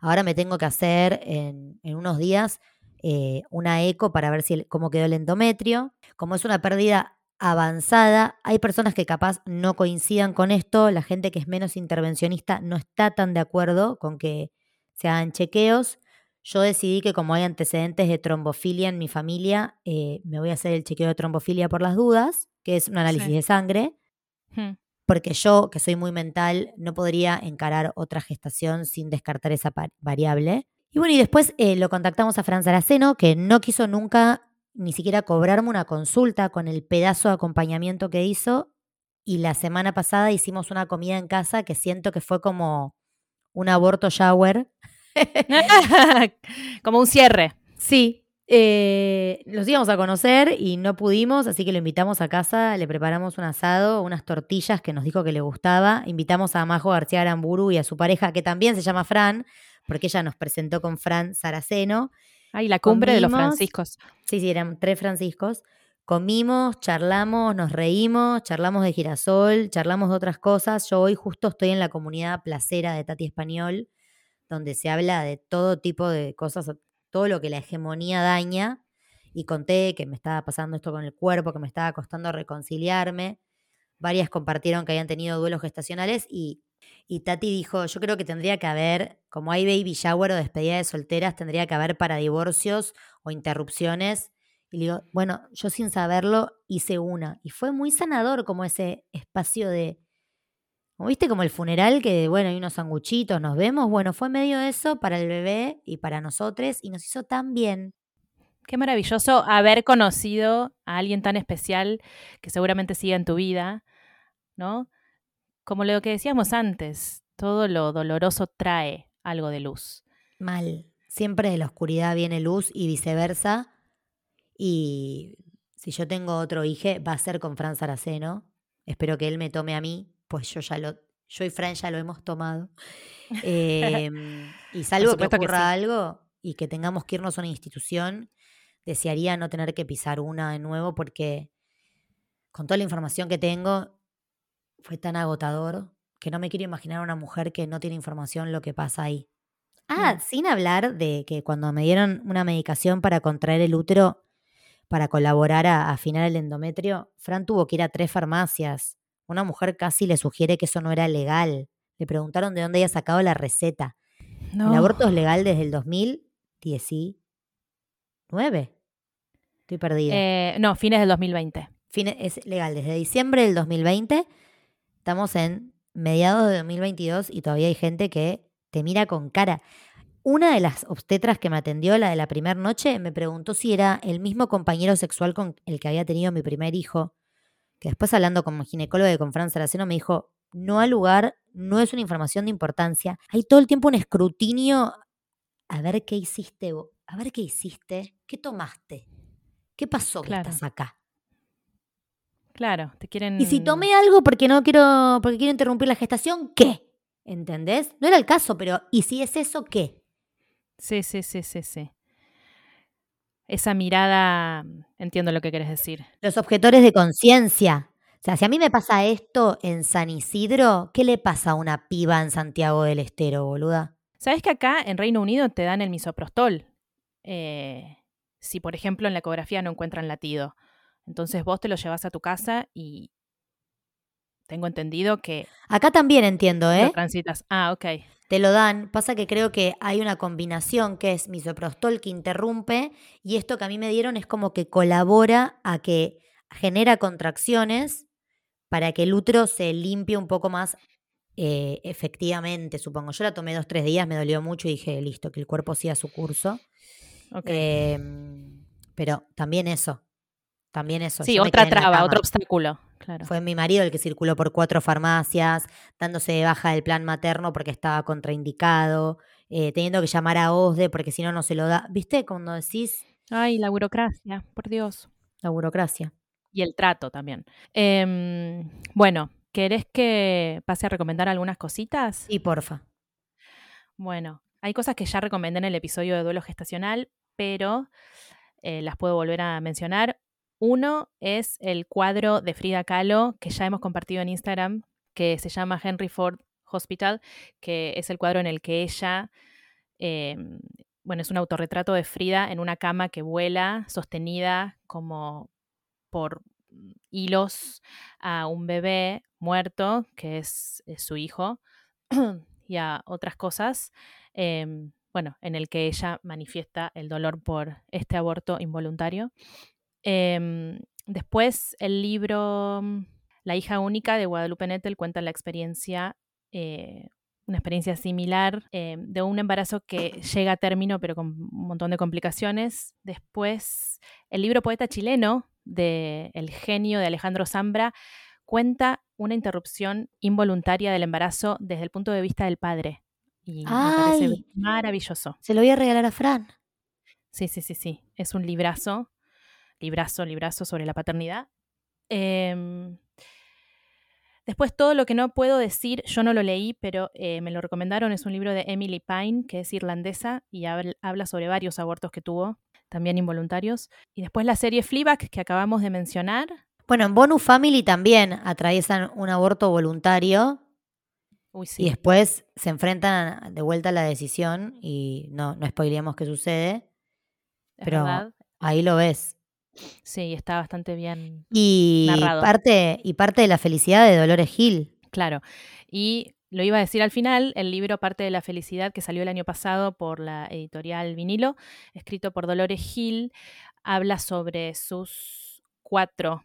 Ahora me tengo que hacer en, en unos días eh, una eco para ver si el- cómo quedó el endometrio. Como es una pérdida avanzada, hay personas que capaz no coincidan con esto. La gente que es menos intervencionista no está tan de acuerdo con que se hagan chequeos. Yo decidí que como hay antecedentes de trombofilia en mi familia, eh, me voy a hacer el chequeo de trombofilia por las dudas, que es un análisis Sí. de sangre Hmm. Porque yo, que soy muy mental, no podría encarar otra gestación sin descartar esa variable. Y bueno, y después eh, lo contactamos a Fran Saraceno, que no quiso nunca ni siquiera cobrarme una consulta con el pedazo de acompañamiento que hizo. Y la semana pasada hicimos una comida en casa que siento que fue como un aborto shower. Como un cierre. Sí. Eh, los íbamos a conocer y no pudimos, así que lo invitamos a casa, le preparamos un asado, unas tortillas que nos dijo que le gustaba. Invitamos a Majo García Aramburu y a su pareja, que también se llama Fran, porque ella nos presentó con Fran Saraceno. Ay, la cumbre de los franciscos. Sí, sí, eran tres franciscos. Comimos, charlamos, nos reímos, charlamos de girasol, charlamos de otras cosas. Yo hoy justo estoy en la comunidad placera de Tati Español, donde se habla de todo tipo de cosas, todo lo que la hegemonía daña. Y conté que me estaba pasando esto con el cuerpo, que me estaba costando reconciliarme. Varias compartieron que habían tenido duelos gestacionales y, y Tati dijo, yo creo que tendría que haber, como hay baby shower o despedida de solteras, tendría que haber para divorcios o interrupciones. Y le digo, bueno, yo sin saberlo hice una. Y fue muy sanador como ese espacio de, como viste, como el funeral, que bueno, hay unos sanguchitos, nos vemos. Bueno, fue medio eso para el bebé y para nosotros y nos hizo tan bien. Qué maravilloso haber conocido a alguien tan especial que seguramente siga en tu vida, ¿no? Como lo que decíamos antes, todo lo doloroso trae algo de luz. Mal. Siempre de la oscuridad viene luz y viceversa. Y si yo tengo otro hijo, va a ser con Fran Saraceno. Espero que él me tome a mí, pues yo ya lo, yo y Fran ya lo hemos tomado. Em, y salvo que ocurra sí. algo y que tengamos que irnos a una institución, desearía no tener que pisar una de nuevo porque con toda la información que tengo fue tan agotador que no me quiero imaginar a una mujer que no tiene información lo que pasa ahí. Ah, Mm. sin hablar de que cuando me dieron una medicación para contraer el útero, para colaborar a afinar el endometrio, Fran tuvo que ir a tres farmacias. Una mujer casi le sugiere que eso no era legal. Le preguntaron de dónde había sacado la receta. No. El aborto es legal desde el 2019. Estoy perdida. Eh, no, fines del 2020. Fine- es legal desde diciembre del 2020. Estamos en mediados de 2022 y todavía hay gente que te mira con cara. Una de las obstetras que me atendió, la de la primera noche, me preguntó si era el mismo compañero sexual con el que había tenido mi primer hijo. Que después, hablando con mi ginecóloga y con Fran Saraceno, me dijo: No al lugar, no es una información de importancia. Hay todo el tiempo un escrutinio. A ver qué hiciste, a ver qué hiciste, qué tomaste, qué pasó que estás acá. Claro, te quieren. Y si tomé algo porque no quiero, porque quiero interrumpir la gestación, ¿qué? ¿Entendés? No era el caso, pero ¿y si es eso qué? Sí, sí, sí, sí, sí. Esa mirada, entiendo lo que quieres decir. Los objetores de conciencia. O sea, si a mí me pasa esto en San Isidro, ¿qué le pasa a una piba en Santiago del Estero, boluda? ¿Sabes que acá en Reino Unido te dan el misoprostol? Eh, si, por ejemplo, en la ecografía no encuentran latido. Entonces vos te lo llevas a tu casa y tengo entendido que Acá también entiendo, lo ¿eh? transitas. Ah, ok. Te lo dan. Pasa que creo que hay una combinación que es misoprostol que interrumpe y esto que a mí me dieron es como que colabora a que genera contracciones para que el útero se limpie un poco más eh, efectivamente, supongo. Yo la tomé dos, tres días, me dolió mucho y dije, listo, que el cuerpo siga su curso. ok. Em, pero también eso, también eso. sí, yo otra traba, otro obstáculo. Claro. Fue mi marido el que circuló por cuatro farmacias, dándose de baja del plan materno porque estaba contraindicado, eh, teniendo que llamar a OSDE porque si no, no se lo da. ¿Viste? Cuando decís Ay, la burocracia, por Dios. la burocracia. Y el trato también. Em, bueno, ¿querés que pase a recomendar algunas cositas? Sí, porfa. Bueno, hay cosas que ya recomendé en el episodio de duelo gestacional, pero eh, las puedo volver a mencionar. Uno es el cuadro de Frida Kahlo que ya hemos compartido en Instagram, que se llama Henry Ford Hospital, que es el cuadro en el que ella, em, bueno, es un autorretrato de Frida en una cama que vuela, sostenida como por hilos a un bebé muerto, que es, su hijo, y a otras cosas, em, bueno, en el que ella manifiesta el dolor por este aborto involuntario. Em, después, el libro La hija única de Guadalupe Nettel cuenta la experiencia eh, una experiencia similar eh, de un embarazo que llega a término pero con un montón de complicaciones. Después, el libro Poeta chileno de El genio de Alejandro Zambra cuenta una interrupción involuntaria del embarazo desde el punto de vista del padre. Y me parece maravilloso. Se lo voy a regalar a Fran. Sí, sí, sí, sí. Es un librazo, librazo, librazo sobre la paternidad. Eh, Después, todo lo que no puedo decir, yo no lo leí, pero eh, me lo recomendaron, es un libro de Emily Pine, que es irlandesa y habla sobre varios abortos que tuvo, también involuntarios. Y después la serie Fleabag, que acabamos de mencionar. Bueno, en Bonus Family también atraviesan un aborto voluntario. Y después se enfrentan de vuelta a la decisión y no, no spoileamos qué sucede. pero ahí lo ves. Sí, está bastante bien y narrado. Parte, y parte de la felicidad de Dolores Gil. Claro. Y lo iba a decir al final, el libro Parte de la Felicidad, que salió el año pasado por la editorial Vinilo, escrito por Dolores Gil, habla sobre sus cuatro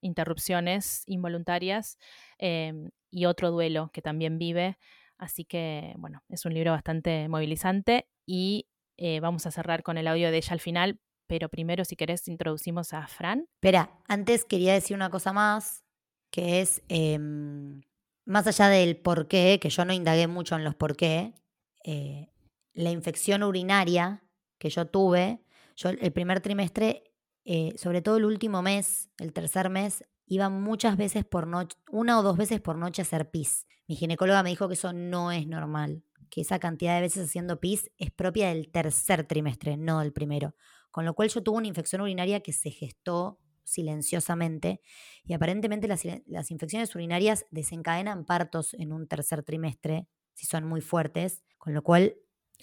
interrupciones involuntarias em, y otro duelo que también vive. Así que, bueno, es un libro bastante movilizante y eh, vamos a cerrar con el audio de ella al final pero primero, si querés, introducimos a Fran. Espera, antes quería decir una cosa más, que es, em, más allá del por qué, que yo no indagué mucho en los por qué, eh, la infección urinaria que yo tuve, yo el primer trimestre, eh, sobre todo el último mes, el tercer mes, iba muchas veces por noche, una o dos veces por noche a hacer pis. Mi ginecóloga me dijo que eso no es normal, que esa cantidad de veces haciendo pis es propia del tercer trimestre, no del primero. Con lo cual yo tuve una infección urinaria que se gestó silenciosamente y aparentemente las, infecciones urinarias desencadenan partos en un tercer trimestre si son muy fuertes, con lo cual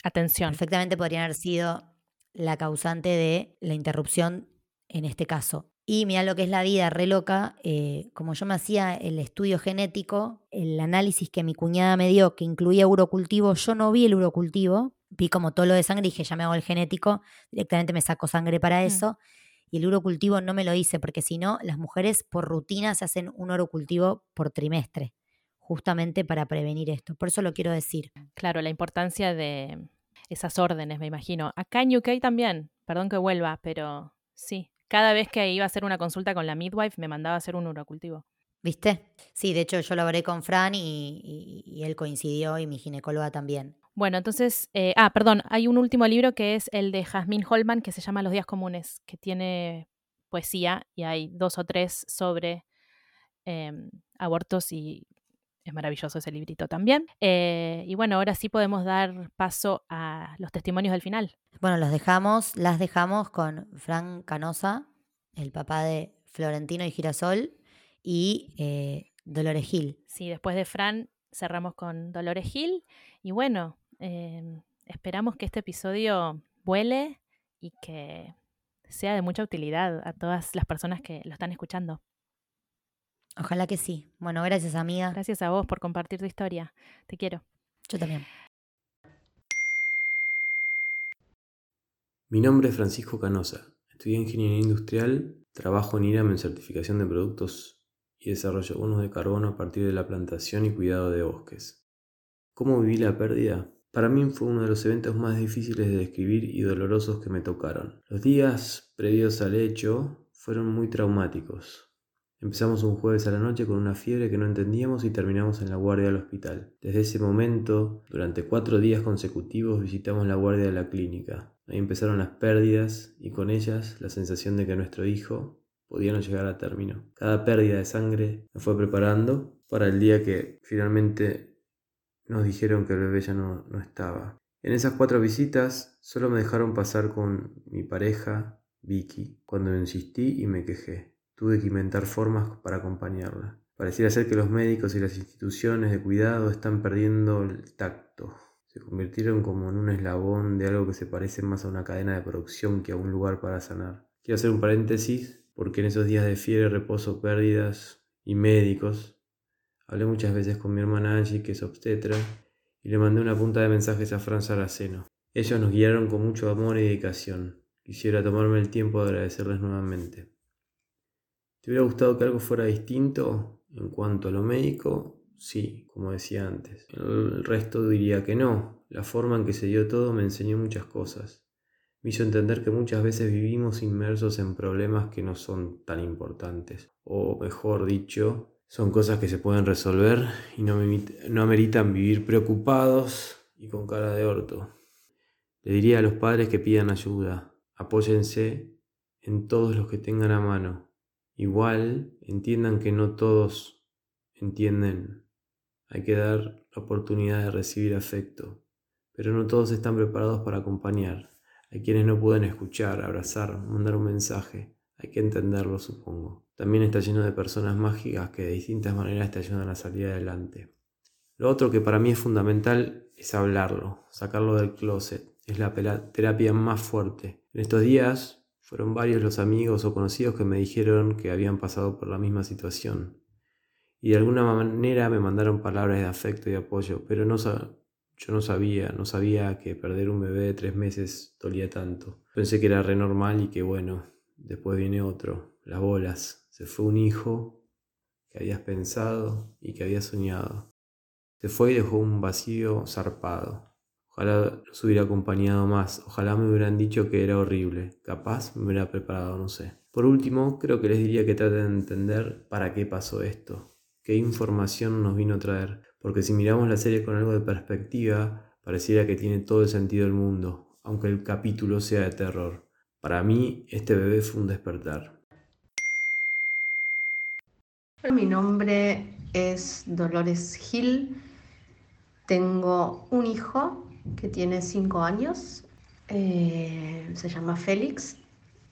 atención perfectamente podrían haber sido la causante de la interrupción en este caso. Y mira lo que es la vida re loca, eh, como yo me hacía el estudio genético, el análisis que mi cuñada me dio que incluía urocultivo, yo no vi el urocultivo, vi como todo lo de sangre y dije, ya me hago el genético, directamente me saco sangre para mm. eso. Y el urocultivo no me lo hice, porque si no, las mujeres por rutina se hacen un urocultivo por trimestre, justamente para prevenir esto. Por eso lo quiero decir. Claro, la importancia de esas órdenes, me imagino. Acá en UK también, perdón que vuelva, pero sí. Cada vez que iba a hacer una consulta con la midwife, me mandaba a hacer un urocultivo. ¿Viste? Sí, de hecho yo lo hablé con Fran y, y él coincidió y mi ginecóloga también. Bueno, entonces, eh, ah, perdón, hay un último libro que es el de Jasmine Holman que se llama Los días comunes, que tiene poesía y hay dos o tres sobre em, abortos y es maravilloso ese librito también. Eh, y bueno, ahora sí podemos dar paso a los testimonios del final. Bueno, los dejamos, las dejamos con Fran Canosa, el papá de Florentino y Girasol, y eh, Dolores Gil. Sí, después de Fran cerramos con Dolores Gil. Y bueno, Em, esperamos que este episodio vuele y que sea de mucha utilidad a todas las personas que lo están escuchando. Ojalá que sí. Bueno, gracias amiga. Gracias a vos por compartir tu historia. Te quiero. Yo también. Mi nombre es Francisco Canosa. Estudié Ingeniería Industrial, trabajo en IRAM en certificación de productos y desarrollo bonos de carbono a partir de la plantación y cuidado de bosques. ¿Cómo viví la pérdida? Para mí fue uno de los eventos más difíciles de describir y dolorosos que me tocaron. Los días previos al hecho fueron muy traumáticos. Empezamos un jueves a la noche con una fiebre que no entendíamos y terminamos en la guardia del hospital. Desde ese momento, durante cuatro días consecutivos visitamos la guardia de la clínica. Ahí empezaron las pérdidas y con ellas la sensación de que nuestro hijo podía no llegar a término. Cada pérdida de sangre me fue preparando para el día que finalmente nos dijeron que el bebé ya no, no estaba. En esas cuatro visitas solo me dejaron pasar con mi pareja Vicky, cuando insistí y me quejé. Tuve que inventar formas para acompañarla. Pareciera ser que los médicos y las instituciones de cuidado están perdiendo el tacto. Se convirtieron como en un eslabón de algo que se parece más a una cadena de producción que a un lugar para sanar. Quiero hacer un paréntesis porque en esos días de fiebre, reposo, pérdidas y médicos, hablé muchas veces con mi hermana Angie, que es obstetra, y le mandé una punta de mensajes a Fran Saraceno. Ellos nos guiaron con mucho amor y dedicación. Quisiera tomarme el tiempo de agradecerles nuevamente. ¿Te hubiera gustado que algo fuera distinto en cuanto a lo médico? Sí, como decía antes. El resto diría que no. La forma en que se dio todo me enseñó muchas cosas. Me hizo entender que muchas veces vivimos inmersos en problemas que no son tan importantes. O mejor dicho, son cosas que se pueden resolver y no, no ameritan vivir preocupados y con cara de orto. Le diría a los padres que pidan ayuda, apóyense en todos los que tengan a mano. Igual entiendan que no todos entienden. Hay que dar la oportunidad de recibir afecto, pero no todos están preparados para acompañar. Hay quienes no pueden escuchar, abrazar, mandar un mensaje. Hay que entenderlo, supongo. También está lleno de personas mágicas que de distintas maneras te ayudan a salir adelante. Lo otro que para mí es fundamental es hablarlo, sacarlo del closet es la terapia más fuerte. En estos días fueron varios los amigos o conocidos que me dijeron que habían pasado por la misma situación. Y de alguna manera me mandaron palabras de afecto y apoyo, pero yo no sabía, no sabía que perder un bebé de tres meses dolía tanto. Pensé que era re normal y que bueno, después viene otro, las bolas. Se fue un hijo que habías pensado y que habías soñado. Se fue y dejó un vacío zarpado. Ojalá los hubiera acompañado más, ojalá me hubieran dicho que era horrible, capaz me hubiera preparado, no sé. Por último, creo que les diría que traten de entender para qué pasó esto, qué información nos vino a traer, porque si miramos la serie con algo de perspectiva, pareciera que tiene todo el sentido del mundo, aunque el capítulo sea de terror. Para mí, este bebé fue un despertar. Mi nombre es Dolores Gil, tengo un hijo que tiene cinco años, eh, se llama Félix.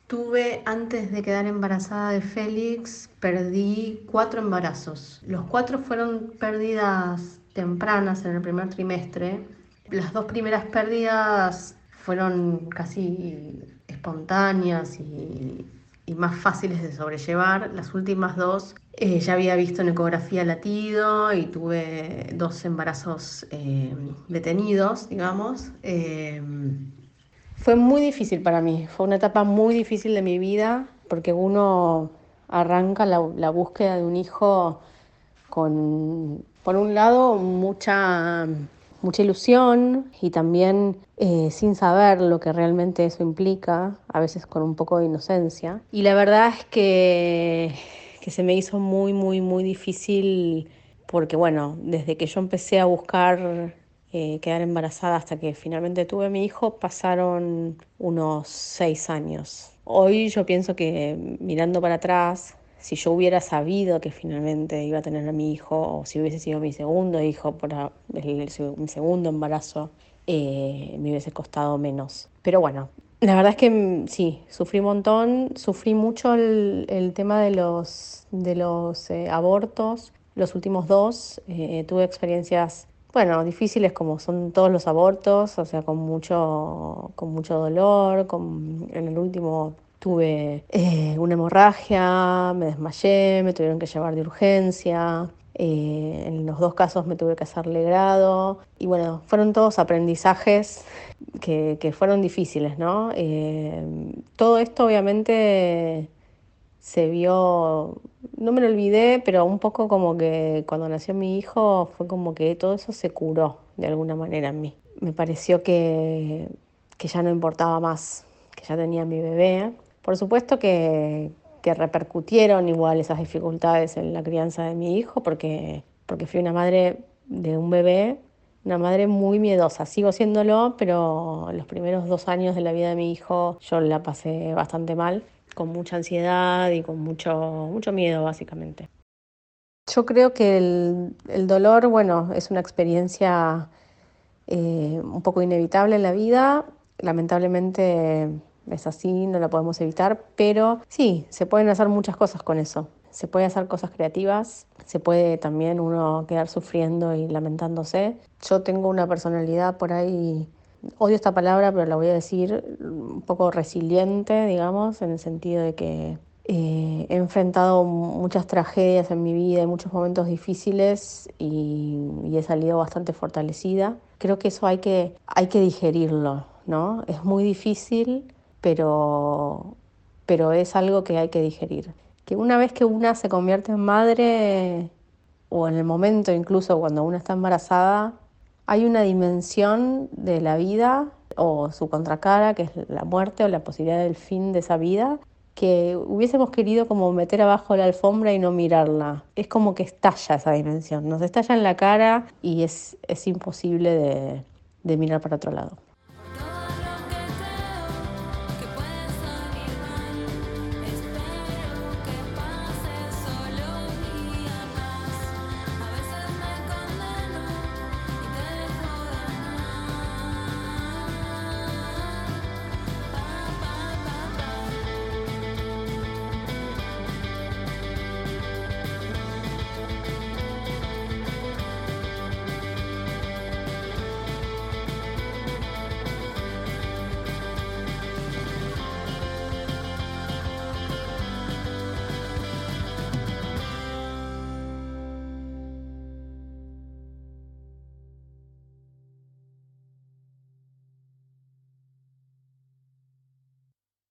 Tuve, antes de quedar embarazada de Félix, perdí cuatro embarazos. Los cuatro fueron pérdidas tempranas en el primer trimestre. Las dos primeras pérdidas fueron casi espontáneas y y más fáciles de sobrellevar. Las últimas dos eh, ya había visto en ecografía latido y tuve dos embarazos eh, detenidos, digamos. Eh, fue muy difícil para mí, fue una etapa muy difícil de mi vida porque uno arranca la, la búsqueda de un hijo con, por un lado, mucha mucha ilusión y también eh, sin saber lo que realmente eso implica, a veces con un poco de inocencia. Y la verdad es que, que se me hizo muy, muy, muy difícil porque, bueno, desde que yo empecé a buscar eh, quedar embarazada hasta que finalmente tuve a mi hijo, pasaron unos seis años. Hoy yo pienso que mirando para atrás, si yo hubiera sabido que finalmente iba a tener a mi hijo, o si hubiese sido mi segundo hijo, por el, mi segundo embarazo, eh, me hubiese costado menos. Pero bueno, la verdad es que mm, sí, sufrí un montón, sufrí mucho el, tema de los, de los eh, abortos, los últimos dos, eh, tuve experiencias bueno, difíciles como son todos los abortos, o sea, con mucho, con mucho dolor, con, en el último Tuve eh, una hemorragia, me desmayé, me tuvieron que llevar de urgencia. Eh, en los dos casos me tuve que hacer legrado. Y bueno, fueron todos aprendizajes que, que fueron difíciles, ¿no? Eh, todo esto obviamente se vio, no me lo olvidé, pero un poco como que cuando nació mi hijo fue como que todo eso se curó de alguna manera en mí. Me pareció que, que ya no importaba más, que ya tenía mi bebé por supuesto que, repercutieron igual esas dificultades en la crianza de mi hijo porque, porque fui una madre de un bebé, una madre muy miedosa. Sigo siéndolo, pero los primeros dos años de la vida de mi hijo yo la pasé bastante mal, con mucha ansiedad y con mucho, mucho miedo básicamente. Yo creo que el, dolor, bueno, es una experiencia eh, un poco inevitable en la vida. Lamentablemente es así, no la podemos evitar, pero sí, se pueden hacer muchas cosas con eso. Se puede hacer cosas creativas, se puede también uno quedar sufriendo y lamentándose. Yo tengo una personalidad por ahí, odio esta palabra, pero la voy a decir, un poco resiliente, digamos, en el sentido de que eh, he enfrentado muchas tragedias en mi vida y muchos momentos difíciles y, he salido bastante fortalecida. Creo que eso hay que, hay que digerirlo, ¿no? Es muy difícil, pero, pero es algo que hay que digerir que una vez que una se convierte en madre, o en el momento incluso cuando una está embarazada, hay una dimensión de la vida o su contracara, que es la muerte o la posibilidad del fin de esa vida, que hubiésemos querido como meter abajo la alfombra y no mirarla. Es como que estalla esa dimensión, nos estalla en la cara y es, es imposible de, de mirar para otro lado.